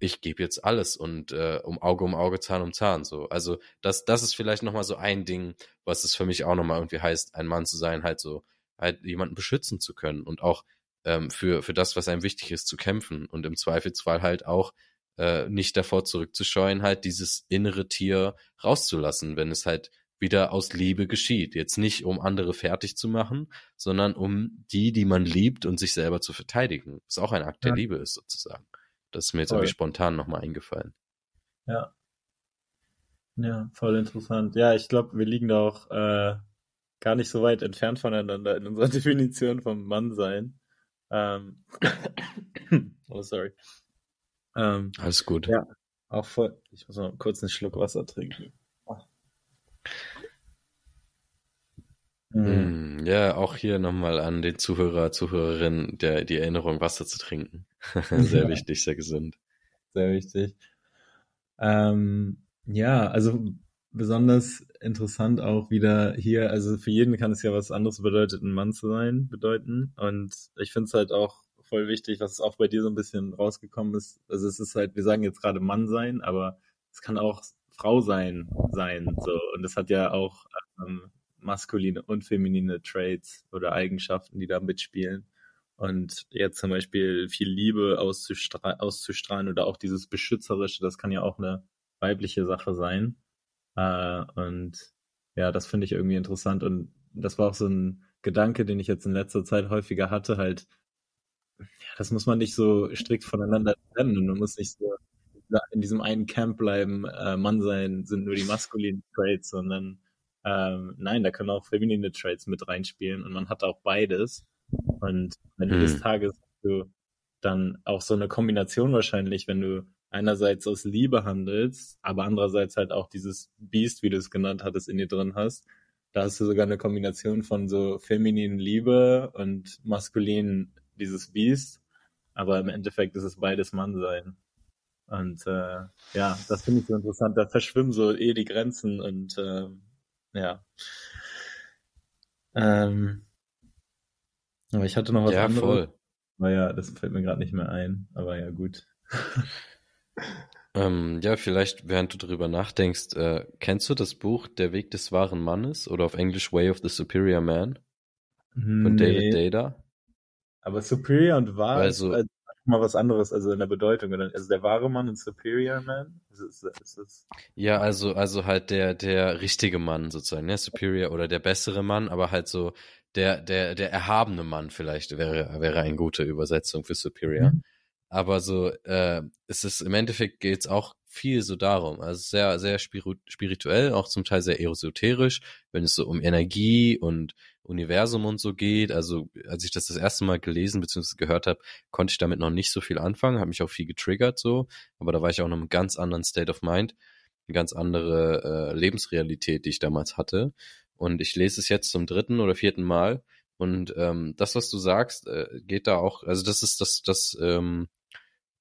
ich gebe jetzt alles und äh, um Auge um Auge, Zahn um Zahn. So. Also das, das ist vielleicht nochmal so ein Ding, was es für mich auch nochmal irgendwie heißt, ein Mann zu sein, halt so, halt jemanden beschützen zu können und auch ähm, für, für das, was einem wichtig ist, zu kämpfen und im Zweifelsfall halt auch äh, nicht davor zurückzuscheuen, halt dieses innere Tier rauszulassen, wenn es halt wieder aus Liebe geschieht. Jetzt nicht, um andere fertig zu machen, sondern um die, die man liebt und sich selber zu verteidigen. Was auch ein Akt ja. der Liebe ist, sozusagen. Das ist mir jetzt voll. irgendwie spontan nochmal eingefallen. Ja. Ja, voll interessant. Ja, ich glaube, wir liegen da auch äh, gar nicht so weit entfernt voneinander in unserer Definition vom Mannsein. Ähm, oh, sorry. Ähm, Alles gut. Ja, auch voll. Ich muss mal kurz einen Schluck Wasser trinken. Mhm. Ja, auch hier nochmal an den Zuhörer, Zuhörerinnen der, die Erinnerung, Wasser zu trinken. sehr wichtig, sehr gesund. Sehr wichtig. Ähm, ja, also besonders interessant auch wieder hier, also für jeden kann es ja was anderes bedeutet, ein Mann zu sein, bedeuten. Und ich finde es halt auch voll wichtig, was auch bei dir so ein bisschen rausgekommen ist. Also es ist halt, wir sagen jetzt gerade Mann sein, aber es kann auch Frau sein, sein, so. Und es hat ja auch ähm, maskuline und feminine Traits oder Eigenschaften, die da mitspielen. Und jetzt zum Beispiel viel Liebe auszustra auszustrahlen oder auch dieses Beschützerische, das kann ja auch eine weibliche Sache sein. Äh, und ja, das finde ich irgendwie interessant. Und das war auch so ein Gedanke, den ich jetzt in letzter Zeit häufiger hatte, halt, ja, das muss man nicht so strikt voneinander trennen und man muss nicht so in diesem einen Camp bleiben, äh, Mann sein sind nur die maskulinen Traits, sondern ähm, nein, da können auch feminine Traits mit reinspielen und man hat auch beides. Und wenn hm. des Tages du dann auch so eine Kombination wahrscheinlich, wenn du einerseits aus Liebe handelst, aber andererseits halt auch dieses Beast, wie du es genannt hattest, in dir drin hast, da hast du sogar eine Kombination von so femininen Liebe und maskulinen dieses Beast, aber im Endeffekt ist es beides Mannsein. Und äh, ja, das finde ich so interessant. Da verschwimmen so eh die Grenzen und äh, ja. Ähm, aber ich hatte noch was ja, anderes. Voll. Naja, das fällt mir gerade nicht mehr ein, aber ja, gut. ähm, ja, vielleicht, während du darüber nachdenkst, äh, kennst du das Buch Der Weg des wahren Mannes oder auf Englisch Way of the Superior Man von nee. David Data? Aber Superior und wahr also, ist, mal was anderes, also in der Bedeutung. Also der wahre Mann und Superior Man? Ist, ist, ist, ist ja, also, also halt der, der richtige Mann sozusagen, ne? Superior oder der bessere Mann, aber halt so der, der, der erhabene Mann vielleicht wäre, wäre eine gute Übersetzung für Superior. Mhm. Aber so, äh, es ist im Endeffekt geht's auch viel so darum. Also sehr, sehr spirituell, auch zum Teil sehr esoterisch, wenn es so um Energie und Universum und so geht. Also als ich das das erste Mal gelesen bzw. gehört habe, konnte ich damit noch nicht so viel anfangen, habe mich auch viel getriggert so, aber da war ich auch in einem ganz anderen State of Mind, eine ganz andere äh, Lebensrealität, die ich damals hatte. Und ich lese es jetzt zum dritten oder vierten Mal. Und ähm, das, was du sagst, äh, geht da auch, also das ist das, das, ähm,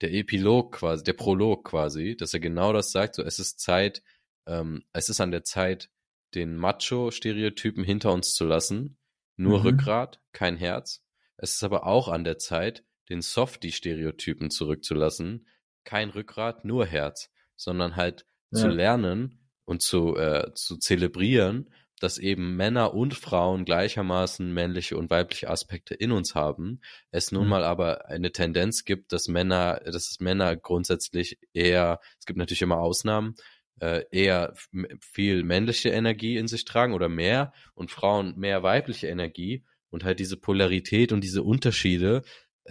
der Epilog quasi, der Prolog quasi, dass er genau das sagt, so es ist Zeit, ähm, es ist an der Zeit, den Macho-Stereotypen hinter uns zu lassen. Nur mhm. Rückgrat, kein Herz. Es ist aber auch an der Zeit, den Softie-Stereotypen zurückzulassen. Kein Rückgrat, nur Herz. Sondern halt ja. zu lernen und zu, äh, zu zelebrieren, dass eben Männer und Frauen gleichermaßen männliche und weibliche Aspekte in uns haben. Es nun mhm. mal aber eine Tendenz gibt, dass Männer, dass es Männer grundsätzlich eher, es gibt natürlich immer Ausnahmen, äh, eher viel männliche Energie in sich tragen oder mehr und Frauen mehr weibliche Energie und halt diese Polarität und diese Unterschiede.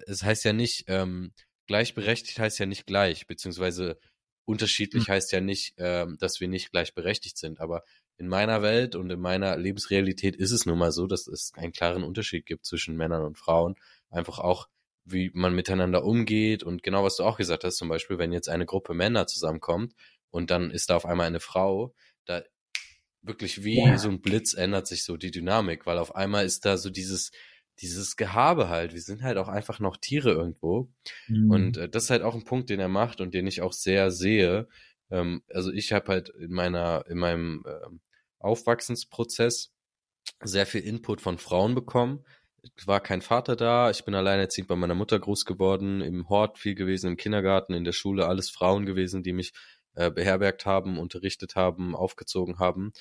Es heißt ja nicht, ähm, gleichberechtigt heißt ja nicht gleich, beziehungsweise unterschiedlich mhm. heißt ja nicht, ähm, dass wir nicht gleichberechtigt sind. Aber in meiner Welt und in meiner Lebensrealität ist es nun mal so, dass es einen klaren Unterschied gibt zwischen Männern und Frauen. Einfach auch, wie man miteinander umgeht und genau was du auch gesagt hast, zum Beispiel, wenn jetzt eine Gruppe Männer zusammenkommt und dann ist da auf einmal eine Frau, da wirklich wie ja. so ein Blitz ändert sich so die Dynamik, weil auf einmal ist da so dieses, dieses Gehabe halt. Wir sind halt auch einfach noch Tiere irgendwo. Mhm. Und äh, das ist halt auch ein Punkt, den er macht und den ich auch sehr sehe. Ähm, also ich habe halt in meiner, in meinem äh, Aufwachsensprozess sehr viel Input von Frauen bekommen. Es war kein Vater da, ich bin alleinerziehend bei meiner Mutter groß geworden, im Hort viel gewesen, im Kindergarten, in der Schule, alles Frauen gewesen, die mich äh, beherbergt haben, unterrichtet haben, aufgezogen haben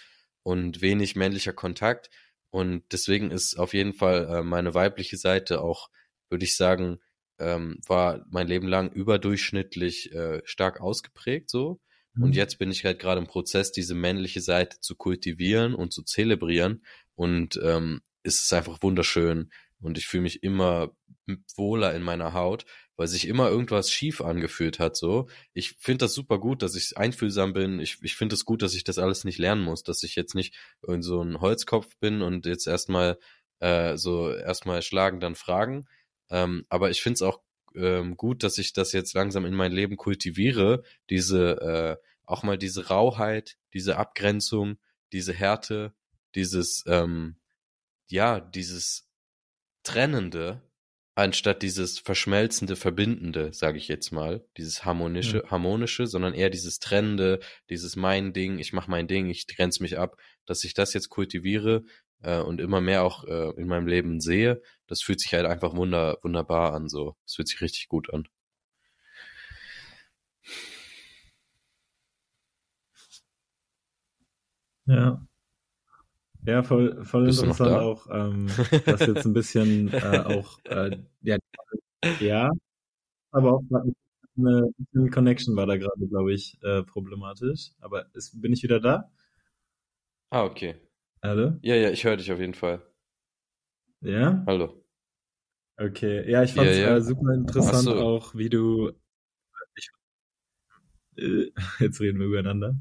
und wenig männlicher Kontakt. Und deswegen ist auf jeden Fall äh, meine weibliche Seite auch, würde ich sagen, ähm, war mein Leben lang überdurchschnittlich äh, stark ausgeprägt so. Mhm. Und jetzt bin ich halt gerade im Prozess, diese männliche Seite zu kultivieren und zu zelebrieren. Und ähm, es ist einfach wunderschön. Und ich fühle mich immer wohler in meiner Haut, weil sich immer irgendwas schief angefühlt hat. So, ich finde das super gut, dass ich einfühlsam bin. Ich, ich finde es gut, dass ich das alles nicht lernen muss, dass ich jetzt nicht in so ein Holzkopf bin und jetzt erstmal äh, so erstmal schlagen, dann fragen. Ähm, aber ich finde es auch ähm, gut, dass ich das jetzt langsam in mein Leben kultiviere. Diese äh, auch mal diese Rauheit, diese Abgrenzung, diese Härte, dieses ähm, ja, dieses Trennende anstatt dieses verschmelzende, verbindende, sage ich jetzt mal, dieses harmonische, mhm. harmonische, sondern eher dieses trennende, dieses mein Ding, ich mache mein Ding, ich grenze mich ab, dass ich das jetzt kultiviere äh, und immer mehr auch äh, in meinem Leben sehe, das fühlt sich halt einfach wunder, wunderbar an, so. Das fühlt sich richtig gut an. Ja. Ja, voll, voll Bist interessant auch, ähm, dass jetzt ein bisschen äh, auch, äh, ja, ja, aber auch eine, eine Connection war da gerade, glaube ich, äh, problematisch. Aber ist, bin ich wieder da? Ah, okay. Hallo? Ja, ja, ich höre dich auf jeden Fall. Ja? Hallo. Okay, ja, ich fand es ja, ja. äh, super interessant so. auch, wie du. Ich, äh, jetzt reden wir übereinander.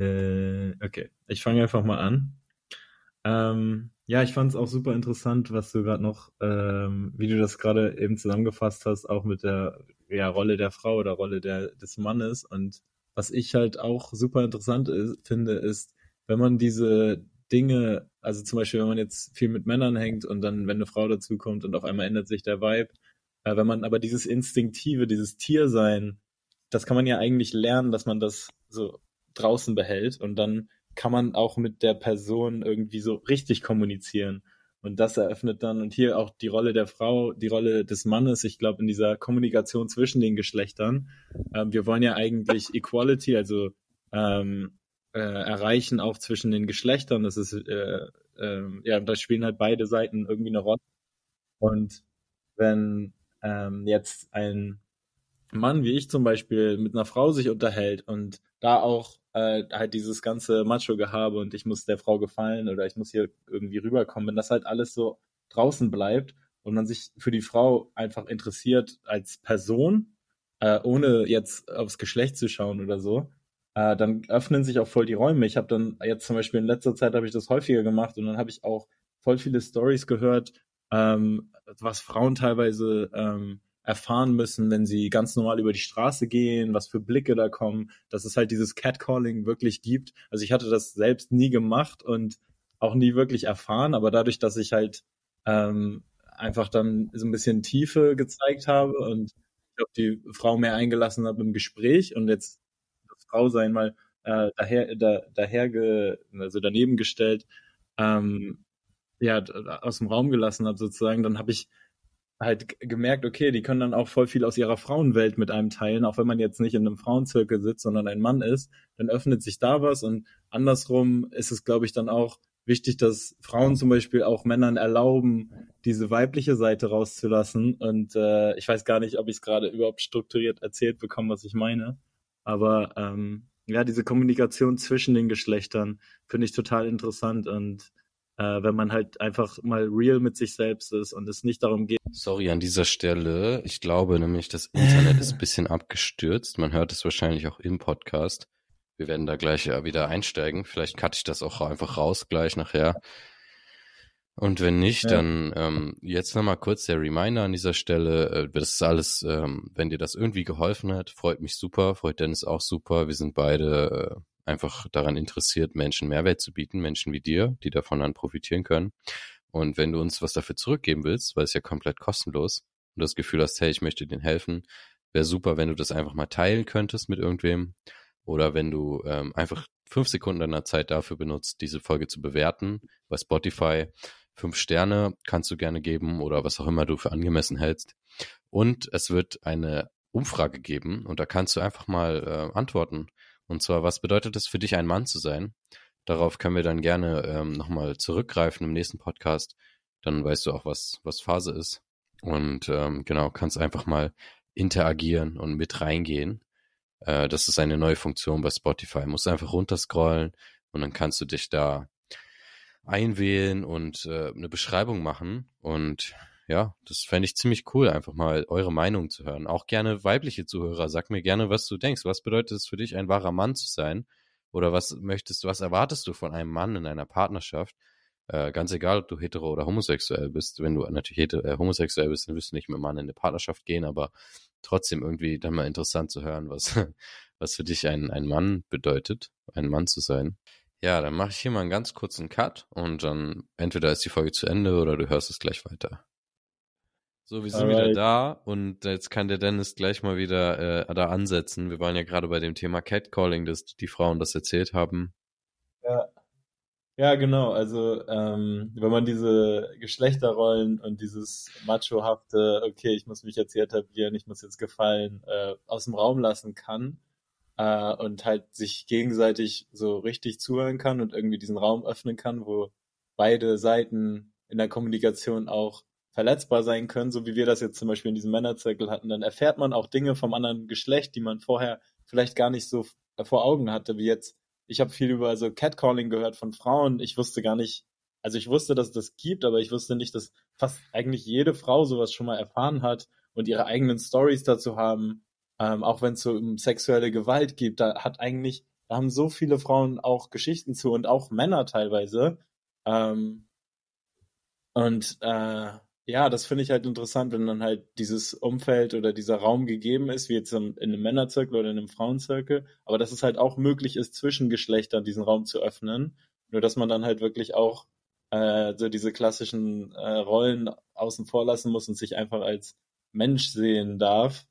Äh, okay, ich fange einfach mal an. Ähm, ja, ich fand es auch super interessant, was du gerade noch, ähm, wie du das gerade eben zusammengefasst hast, auch mit der ja, Rolle der Frau oder Rolle der, des Mannes. Und was ich halt auch super interessant ist, finde, ist, wenn man diese Dinge, also zum Beispiel, wenn man jetzt viel mit Männern hängt und dann, wenn eine Frau dazukommt und auf einmal ändert sich der Vibe, äh, wenn man aber dieses Instinktive, dieses Tiersein, das kann man ja eigentlich lernen, dass man das so draußen behält und dann kann man auch mit der Person irgendwie so richtig kommunizieren. Und das eröffnet dann, und hier auch die Rolle der Frau, die Rolle des Mannes, ich glaube, in dieser Kommunikation zwischen den Geschlechtern. Ähm, wir wollen ja eigentlich Equality, also ähm, äh, erreichen auch zwischen den Geschlechtern. Das ist, äh, äh, ja, da spielen halt beide Seiten irgendwie eine Rolle. Und wenn ähm, jetzt ein Mann wie ich zum Beispiel mit einer Frau sich unterhält und da auch äh, halt dieses ganze Macho-Gehabe und ich muss der Frau gefallen oder ich muss hier irgendwie rüberkommen, wenn das halt alles so draußen bleibt und man sich für die Frau einfach interessiert als Person, äh, ohne jetzt aufs Geschlecht zu schauen oder so, äh, dann öffnen sich auch voll die Räume. Ich habe dann jetzt zum Beispiel in letzter Zeit habe ich das häufiger gemacht und dann habe ich auch voll viele Stories gehört, ähm, was Frauen teilweise ähm, erfahren müssen, wenn sie ganz normal über die Straße gehen, was für Blicke da kommen, dass es halt dieses Catcalling wirklich gibt. Also ich hatte das selbst nie gemacht und auch nie wirklich erfahren, aber dadurch, dass ich halt ähm, einfach dann so ein bisschen Tiefe gezeigt habe und auf die Frau mehr eingelassen habe im Gespräch und jetzt das Frau sein mal äh, daher, da, daher ge, also daneben gestellt, ähm, ja, aus dem Raum gelassen habe sozusagen, dann habe ich halt gemerkt, okay, die können dann auch voll viel aus ihrer Frauenwelt mit einem teilen, auch wenn man jetzt nicht in einem Frauenzirkel sitzt, sondern ein Mann ist, dann öffnet sich da was und andersrum ist es, glaube ich, dann auch wichtig, dass Frauen zum Beispiel auch Männern erlauben, diese weibliche Seite rauszulassen. Und äh, ich weiß gar nicht, ob ich es gerade überhaupt strukturiert erzählt bekomme, was ich meine. Aber ähm, ja, diese Kommunikation zwischen den Geschlechtern finde ich total interessant und äh, wenn man halt einfach mal real mit sich selbst ist und es nicht darum geht. Sorry an dieser Stelle. Ich glaube nämlich, das Internet ist ein bisschen abgestürzt. Man hört es wahrscheinlich auch im Podcast. Wir werden da gleich wieder einsteigen. Vielleicht cutte ich das auch einfach raus gleich nachher. Und wenn nicht, ja. dann ähm, jetzt nochmal kurz der Reminder an dieser Stelle. Äh, das ist alles, ähm, wenn dir das irgendwie geholfen hat, freut mich super, freut Dennis auch super. Wir sind beide äh, einfach daran interessiert, Menschen Mehrwert zu bieten, Menschen wie dir, die davon dann profitieren können. Und wenn du uns was dafür zurückgeben willst, weil es ja komplett kostenlos und das Gefühl hast, hey, ich möchte dir helfen, wäre super, wenn du das einfach mal teilen könntest mit irgendwem. Oder wenn du ähm, einfach fünf Sekunden deiner Zeit dafür benutzt, diese Folge zu bewerten bei Spotify. Fünf Sterne kannst du gerne geben oder was auch immer du für angemessen hältst. Und es wird eine Umfrage geben und da kannst du einfach mal äh, antworten. Und zwar, was bedeutet es für dich, ein Mann zu sein? Darauf können wir dann gerne ähm, nochmal zurückgreifen im nächsten Podcast. Dann weißt du auch, was, was Phase ist. Und ähm, genau, kannst einfach mal interagieren und mit reingehen. Äh, das ist eine neue Funktion bei Spotify. Musst einfach runterscrollen und dann kannst du dich da einwählen und äh, eine Beschreibung machen. Und ja, das fände ich ziemlich cool, einfach mal eure Meinung zu hören. Auch gerne weibliche Zuhörer, sag mir gerne, was du denkst. Was bedeutet es für dich, ein wahrer Mann zu sein? Oder was möchtest du, was erwartest du von einem Mann in einer Partnerschaft? Äh, ganz egal, ob du hetero oder homosexuell bist. Wenn du natürlich äh, homosexuell bist, dann wirst du nicht mit einem Mann in eine Partnerschaft gehen, aber trotzdem irgendwie dann mal interessant zu hören, was, was für dich ein, ein Mann bedeutet, ein Mann zu sein. Ja, dann mache ich hier mal einen ganz kurzen Cut und dann entweder ist die Folge zu Ende oder du hörst es gleich weiter. So, wir sind Alright. wieder da und jetzt kann der Dennis gleich mal wieder äh, da ansetzen. Wir waren ja gerade bei dem Thema Catcalling, dass die Frauen das erzählt haben. Ja. Ja, genau. Also ähm, wenn man diese Geschlechterrollen und dieses machohafte, okay, ich muss mich jetzt hier etablieren, ich muss jetzt gefallen, äh, aus dem Raum lassen kann äh, und halt sich gegenseitig so richtig zuhören kann und irgendwie diesen Raum öffnen kann, wo beide Seiten in der Kommunikation auch verletzbar sein können, so wie wir das jetzt zum Beispiel in diesem Männerzirkel hatten, dann erfährt man auch Dinge vom anderen Geschlecht, die man vorher vielleicht gar nicht so vor Augen hatte, wie jetzt ich habe viel über so Catcalling gehört von Frauen. Ich wusste gar nicht, also ich wusste, dass es das gibt, aber ich wusste nicht, dass fast eigentlich jede Frau sowas schon mal erfahren hat und ihre eigenen Stories dazu haben. Ähm, auch wenn es so um sexuelle Gewalt gibt, da hat eigentlich, da haben so viele Frauen auch Geschichten zu und auch Männer teilweise. Ähm, und äh, ja, das finde ich halt interessant, wenn dann halt dieses Umfeld oder dieser Raum gegeben ist, wie jetzt in einem Männerzirkel oder in einem Frauenzirkel, aber dass es halt auch möglich ist, zwischen Geschlechtern diesen Raum zu öffnen. Nur dass man dann halt wirklich auch äh, so diese klassischen äh, Rollen außen vor lassen muss und sich einfach als Mensch sehen darf.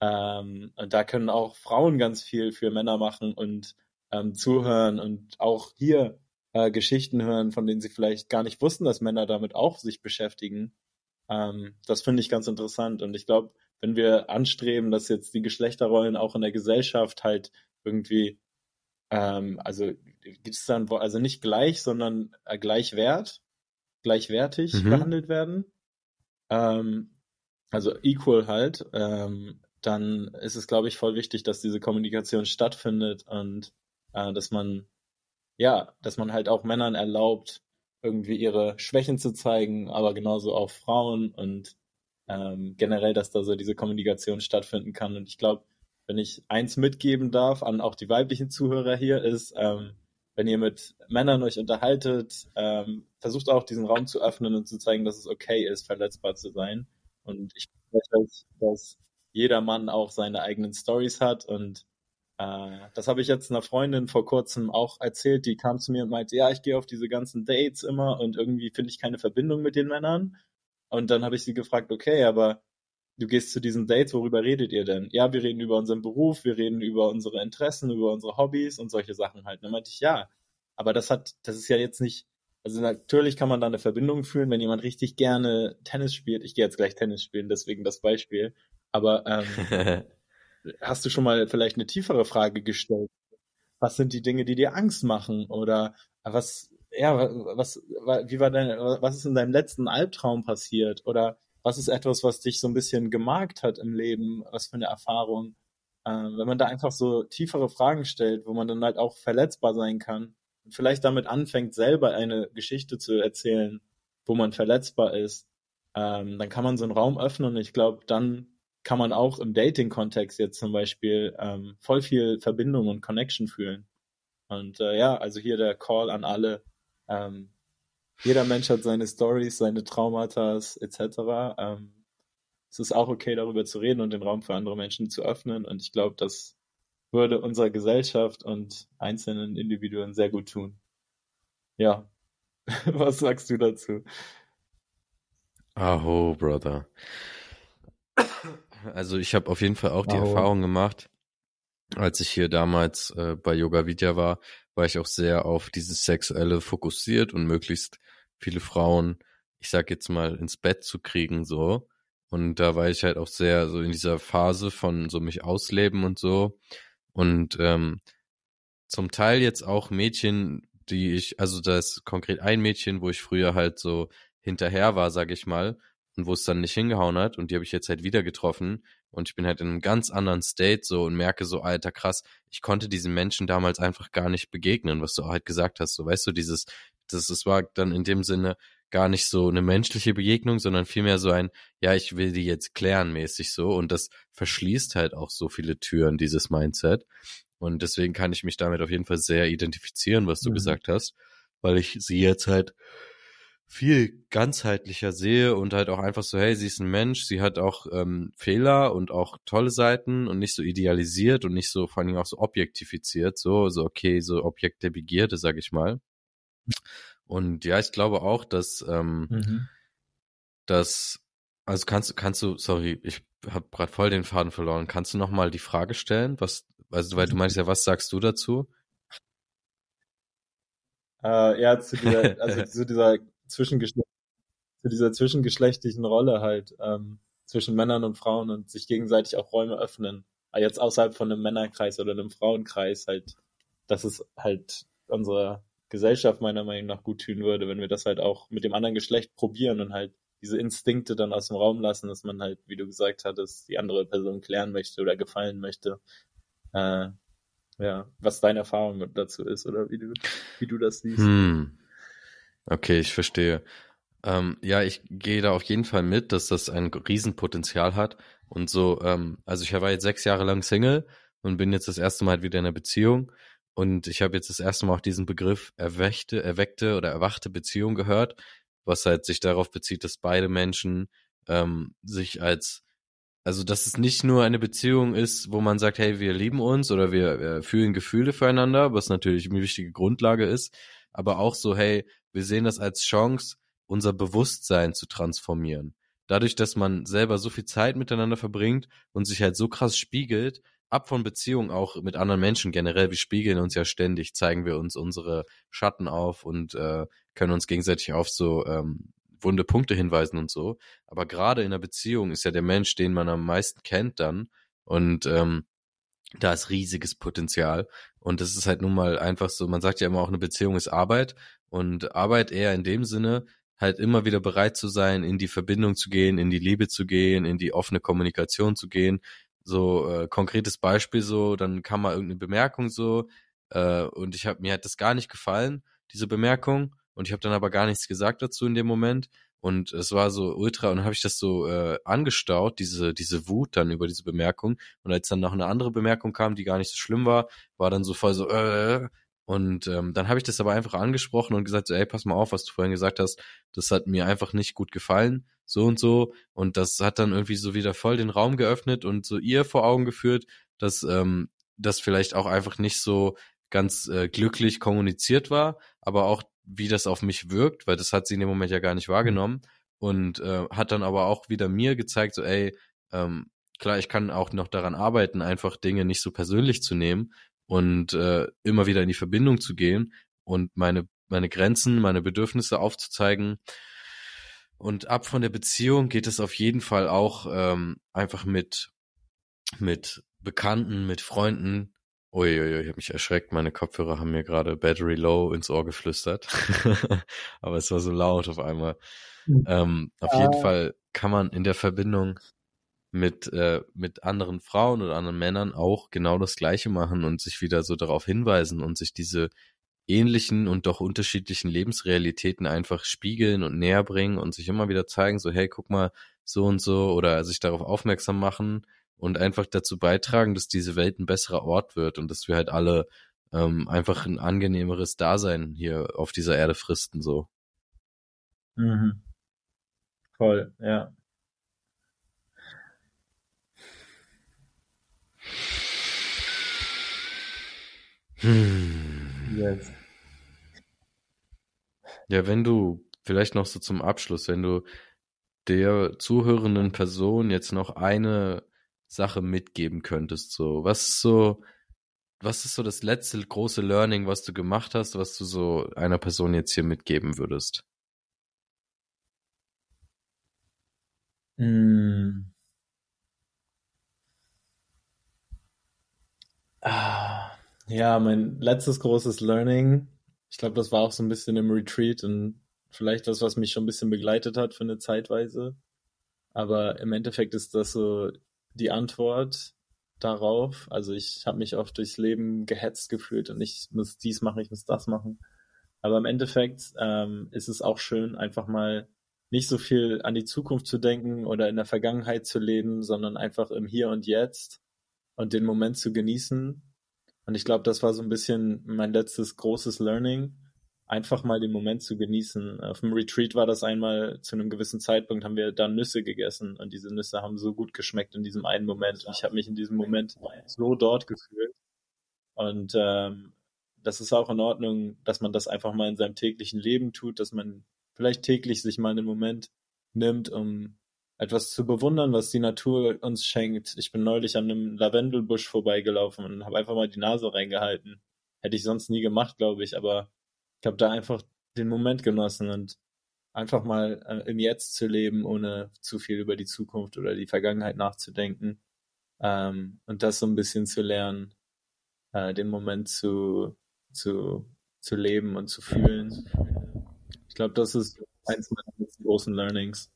Ähm, und da können auch Frauen ganz viel für Männer machen und ähm, zuhören und auch hier äh, Geschichten hören, von denen sie vielleicht gar nicht wussten, dass Männer damit auch sich beschäftigen. Ähm, das finde ich ganz interessant. Und ich glaube, wenn wir anstreben, dass jetzt die Geschlechterrollen auch in der Gesellschaft halt irgendwie, ähm, also gibt es dann, also nicht gleich, sondern äh, gleichwert, gleichwertig mhm. behandelt werden, ähm, also equal halt, ähm, dann ist es, glaube ich, voll wichtig, dass diese Kommunikation stattfindet und äh, dass man ja, dass man halt auch Männern erlaubt, irgendwie ihre Schwächen zu zeigen, aber genauso auch Frauen und ähm, generell, dass da so diese Kommunikation stattfinden kann. Und ich glaube, wenn ich eins mitgeben darf an auch die weiblichen Zuhörer hier, ist, ähm, wenn ihr mit Männern euch unterhaltet, ähm, versucht auch diesen Raum zu öffnen und zu zeigen, dass es okay ist, verletzbar zu sein. Und ich weiß, dass jeder Mann auch seine eigenen Stories hat und das habe ich jetzt einer Freundin vor kurzem auch erzählt, die kam zu mir und meinte, ja, ich gehe auf diese ganzen Dates immer und irgendwie finde ich keine Verbindung mit den Männern. Und dann habe ich sie gefragt, okay, aber du gehst zu diesen Dates, worüber redet ihr denn? Ja, wir reden über unseren Beruf, wir reden über unsere Interessen, über unsere Hobbys und solche Sachen halt. Und dann meinte ich, ja, aber das hat, das ist ja jetzt nicht, also natürlich kann man da eine Verbindung fühlen, wenn jemand richtig gerne Tennis spielt. Ich gehe jetzt gleich Tennis spielen, deswegen das Beispiel. Aber ähm, hast du schon mal vielleicht eine tiefere Frage gestellt? Was sind die Dinge, die dir Angst machen? Oder was, ja, was, wie war dein, was ist in deinem letzten Albtraum passiert? Oder was ist etwas, was dich so ein bisschen gemarkt hat im Leben? Was für eine Erfahrung? Ähm, wenn man da einfach so tiefere Fragen stellt, wo man dann halt auch verletzbar sein kann und vielleicht damit anfängt, selber eine Geschichte zu erzählen, wo man verletzbar ist, ähm, dann kann man so einen Raum öffnen und ich glaube, dann kann man auch im Dating-Kontext jetzt zum Beispiel ähm, voll viel Verbindung und Connection fühlen. Und äh, ja, also hier der Call an alle. Ähm, jeder Mensch hat seine Stories, seine Traumata etc. Ähm, es ist auch okay, darüber zu reden und den Raum für andere Menschen zu öffnen. Und ich glaube, das würde unserer Gesellschaft und einzelnen Individuen sehr gut tun. Ja, was sagst du dazu? Aho, Brother. Also ich habe auf jeden Fall auch die Erfahrung gemacht, als ich hier damals äh, bei Yoga Vidya war, war ich auch sehr auf dieses Sexuelle fokussiert und möglichst viele Frauen, ich sag jetzt mal, ins Bett zu kriegen, so. Und da war ich halt auch sehr so in dieser Phase von so mich ausleben und so. Und ähm, zum Teil jetzt auch Mädchen, die ich, also da ist konkret ein Mädchen, wo ich früher halt so hinterher war, sag ich mal, und wo es dann nicht hingehauen hat und die habe ich jetzt halt wieder getroffen und ich bin halt in einem ganz anderen State so und merke so, alter krass, ich konnte diesen Menschen damals einfach gar nicht begegnen, was du halt gesagt hast, so weißt du, dieses, das, das war dann in dem Sinne gar nicht so eine menschliche Begegnung, sondern vielmehr so ein, ja, ich will die jetzt klären mäßig so und das verschließt halt auch so viele Türen, dieses Mindset und deswegen kann ich mich damit auf jeden Fall sehr identifizieren, was du mhm. gesagt hast, weil ich sie jetzt halt viel ganzheitlicher sehe und halt auch einfach so, hey, sie ist ein Mensch, sie hat auch ähm, Fehler und auch tolle Seiten und nicht so idealisiert und nicht so vor allen Dingen auch so objektifiziert, so, so okay, so Objekt der Begierde, sag ich mal. Und ja, ich glaube auch, dass, ähm, mhm. dass, also kannst, kannst du, sorry, ich habe gerade voll den Faden verloren, kannst du noch mal die Frage stellen, was, also weil du meinst ja, was sagst du dazu? Äh, ja, zu dieser, also zu dieser Zwischengeschlecht, zu dieser zwischengeschlechtlichen Rolle halt ähm, zwischen Männern und Frauen und sich gegenseitig auch Räume öffnen. Aber jetzt außerhalb von einem Männerkreis oder einem Frauenkreis halt, dass es halt unserer Gesellschaft meiner Meinung nach gut tun würde, wenn wir das halt auch mit dem anderen Geschlecht probieren und halt diese Instinkte dann aus dem Raum lassen, dass man halt, wie du gesagt hattest, die andere Person klären möchte oder gefallen möchte. Äh, ja, was deine Erfahrung dazu ist oder wie du, wie du das siehst. Hm. Okay, ich verstehe. Ähm, ja, ich gehe da auf jeden Fall mit, dass das ein Riesenpotenzial hat. Und so, ähm, also ich war jetzt sechs Jahre lang Single und bin jetzt das erste Mal wieder in einer Beziehung. Und ich habe jetzt das erste Mal auch diesen Begriff erweckte, erweckte oder erwachte Beziehung gehört, was halt sich darauf bezieht, dass beide Menschen ähm, sich als also, dass es nicht nur eine Beziehung ist, wo man sagt, hey, wir lieben uns oder wir, wir fühlen Gefühle füreinander, was natürlich eine wichtige Grundlage ist, aber auch so, hey, wir sehen das als Chance, unser Bewusstsein zu transformieren. Dadurch, dass man selber so viel Zeit miteinander verbringt und sich halt so krass spiegelt, ab von Beziehungen auch mit anderen Menschen generell, wir spiegeln uns ja ständig, zeigen wir uns unsere Schatten auf und äh, können uns gegenseitig auf so ähm, wunde Punkte hinweisen und so. Aber gerade in einer Beziehung ist ja der Mensch, den man am meisten kennt dann. Und ähm, da ist riesiges Potenzial. Und das ist halt nun mal einfach so, man sagt ja immer auch, eine Beziehung ist Arbeit. Und Arbeit eher in dem Sinne, halt immer wieder bereit zu sein, in die Verbindung zu gehen, in die Liebe zu gehen, in die offene Kommunikation zu gehen. So äh, konkretes Beispiel so, dann kam mal irgendeine Bemerkung so äh, und ich habe mir hat das gar nicht gefallen, diese Bemerkung und ich habe dann aber gar nichts gesagt dazu in dem Moment und es war so ultra und habe ich das so äh, angestaut, diese diese Wut dann über diese Bemerkung und als dann noch eine andere Bemerkung kam, die gar nicht so schlimm war, war dann so voll so äh, und ähm, dann habe ich das aber einfach angesprochen und gesagt, so, ey, pass mal auf, was du vorhin gesagt hast, das hat mir einfach nicht gut gefallen, so und so. Und das hat dann irgendwie so wieder voll den Raum geöffnet und so ihr vor Augen geführt, dass ähm, das vielleicht auch einfach nicht so ganz äh, glücklich kommuniziert war, aber auch wie das auf mich wirkt, weil das hat sie in dem Moment ja gar nicht wahrgenommen und äh, hat dann aber auch wieder mir gezeigt, so ey, ähm, klar, ich kann auch noch daran arbeiten, einfach Dinge nicht so persönlich zu nehmen und äh, immer wieder in die Verbindung zu gehen und meine meine Grenzen, meine Bedürfnisse aufzuzeigen. Und ab von der Beziehung geht es auf jeden Fall auch ähm, einfach mit mit Bekannten, mit Freunden, Uiuiui, ich habe mich erschreckt. Meine Kopfhörer haben mir gerade Battery Low ins Ohr geflüstert. Aber es war so laut auf einmal. Mhm. Ähm, auf jeden Fall kann man in der Verbindung mit, äh, mit anderen Frauen oder anderen Männern auch genau das Gleiche machen und sich wieder so darauf hinweisen und sich diese ähnlichen und doch unterschiedlichen Lebensrealitäten einfach spiegeln und näher bringen und sich immer wieder zeigen, so hey, guck mal, so und so oder sich darauf aufmerksam machen und einfach dazu beitragen, dass diese Welt ein besserer Ort wird und dass wir halt alle ähm, einfach ein angenehmeres Dasein hier auf dieser Erde fristen so. Mhm. Voll, ja. Hm. Yes. Ja, wenn du vielleicht noch so zum Abschluss, wenn du der zuhörenden Person jetzt noch eine Sache mitgeben könntest? So, was ist so, was ist so das letzte große Learning, was du gemacht hast, was du so einer Person jetzt hier mitgeben würdest? Mm. Ah, ja, mein letztes großes Learning, ich glaube, das war auch so ein bisschen im Retreat und vielleicht das, was mich schon ein bisschen begleitet hat für eine Zeitweise. Aber im Endeffekt ist das so die Antwort darauf. Also ich habe mich oft durchs Leben gehetzt gefühlt und ich muss dies machen, ich muss das machen. Aber im Endeffekt ähm, ist es auch schön, einfach mal nicht so viel an die Zukunft zu denken oder in der Vergangenheit zu leben, sondern einfach im Hier und Jetzt und den Moment zu genießen. Und ich glaube, das war so ein bisschen mein letztes großes Learning. einfach mal den Moment zu genießen. Auf dem Retreat war das einmal zu einem gewissen Zeitpunkt, haben wir da Nüsse gegessen und diese Nüsse haben so gut geschmeckt in diesem einen Moment. Und ich habe mich in diesem Moment so dort gefühlt. Und ähm, das ist auch in Ordnung, dass man das einfach mal in seinem täglichen Leben tut, dass man vielleicht täglich sich mal einen Moment nimmt, um etwas zu bewundern, was die Natur uns schenkt. Ich bin neulich an einem Lavendelbusch vorbeigelaufen und habe einfach mal die Nase reingehalten. Hätte ich sonst nie gemacht, glaube ich, aber ich habe da einfach den Moment genossen und einfach mal äh, im Jetzt zu leben, ohne zu viel über die Zukunft oder die Vergangenheit nachzudenken ähm, und das so ein bisschen zu lernen, äh, den Moment zu, zu, zu leben und zu fühlen. Ich glaube, das ist eins meiner großen Learnings.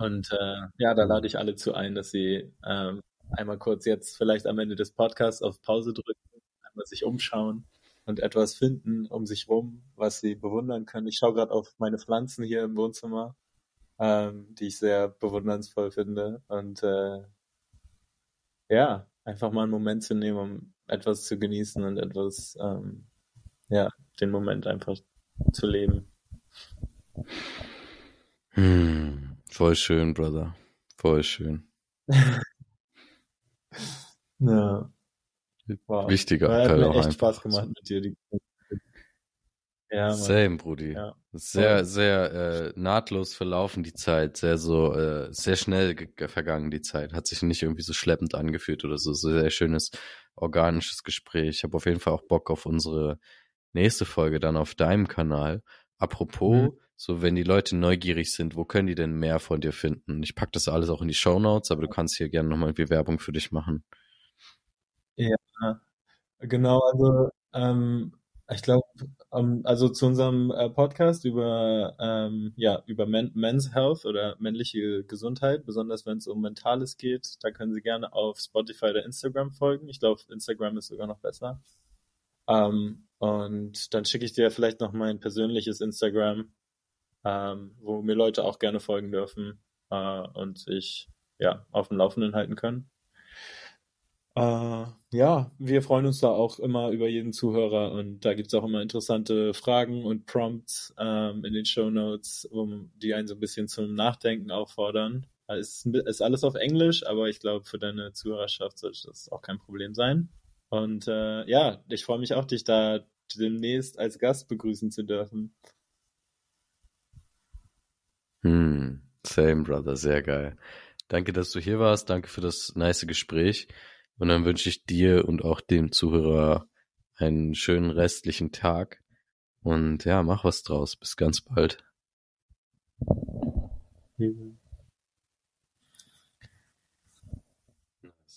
Und äh, ja, da lade ich alle zu ein, dass sie ähm, einmal kurz jetzt vielleicht am Ende des Podcasts auf Pause drücken, einmal sich umschauen und etwas finden um sich rum, was sie bewundern können. Ich schaue gerade auf meine Pflanzen hier im Wohnzimmer, ähm, die ich sehr bewundernsvoll finde. Und äh, ja, einfach mal einen Moment zu nehmen, um etwas zu genießen und etwas, ähm, ja, den Moment einfach zu leben. Hm, voll schön, Brother. Voll schön. ja. Wow. Wichtiger ja, Teil hat mir echt Spaß gemacht mit dir. Ja, Mann. Same, Brudi. Ja. Sehr, sehr äh, nahtlos verlaufen die Zeit, sehr so, äh, sehr schnell vergangen die Zeit. Hat sich nicht irgendwie so schleppend angefühlt oder so. So sehr schönes, organisches Gespräch. Ich habe auf jeden Fall auch Bock auf unsere nächste Folge dann auf deinem Kanal. Apropos, mhm. So wenn die Leute neugierig sind, wo können die denn mehr von dir finden? Ich pack das alles auch in die Show Notes, aber du kannst hier gerne nochmal irgendwie Werbung für dich machen. Ja, genau, also ähm, ich glaube, ähm, also zu unserem äh, Podcast über, ähm, ja, über Men Men's Health oder männliche Gesundheit, besonders wenn es um Mentales geht, da können Sie gerne auf Spotify oder Instagram folgen. Ich glaube, Instagram ist sogar noch besser. Ähm, und dann schicke ich dir vielleicht noch mein persönliches Instagram, ähm, wo mir Leute auch gerne folgen dürfen äh, und sich ja auf dem Laufenden halten können. Äh, ja, wir freuen uns da auch immer über jeden Zuhörer und da gibt es auch immer interessante Fragen und Prompts ähm, in den Show Notes, um, die einen so ein bisschen zum Nachdenken auffordern. Es ist, ist alles auf Englisch, aber ich glaube, für deine Zuhörerschaft sollte das auch kein Problem sein. Und äh, ja, ich freue mich auch, dich da demnächst als Gast begrüßen zu dürfen. Hm, same, Brother, sehr geil. Danke, dass du hier warst. Danke für das nice Gespräch. Und dann wünsche ich dir und auch dem Zuhörer einen schönen restlichen Tag. Und ja, mach was draus. Bis ganz bald. Ja.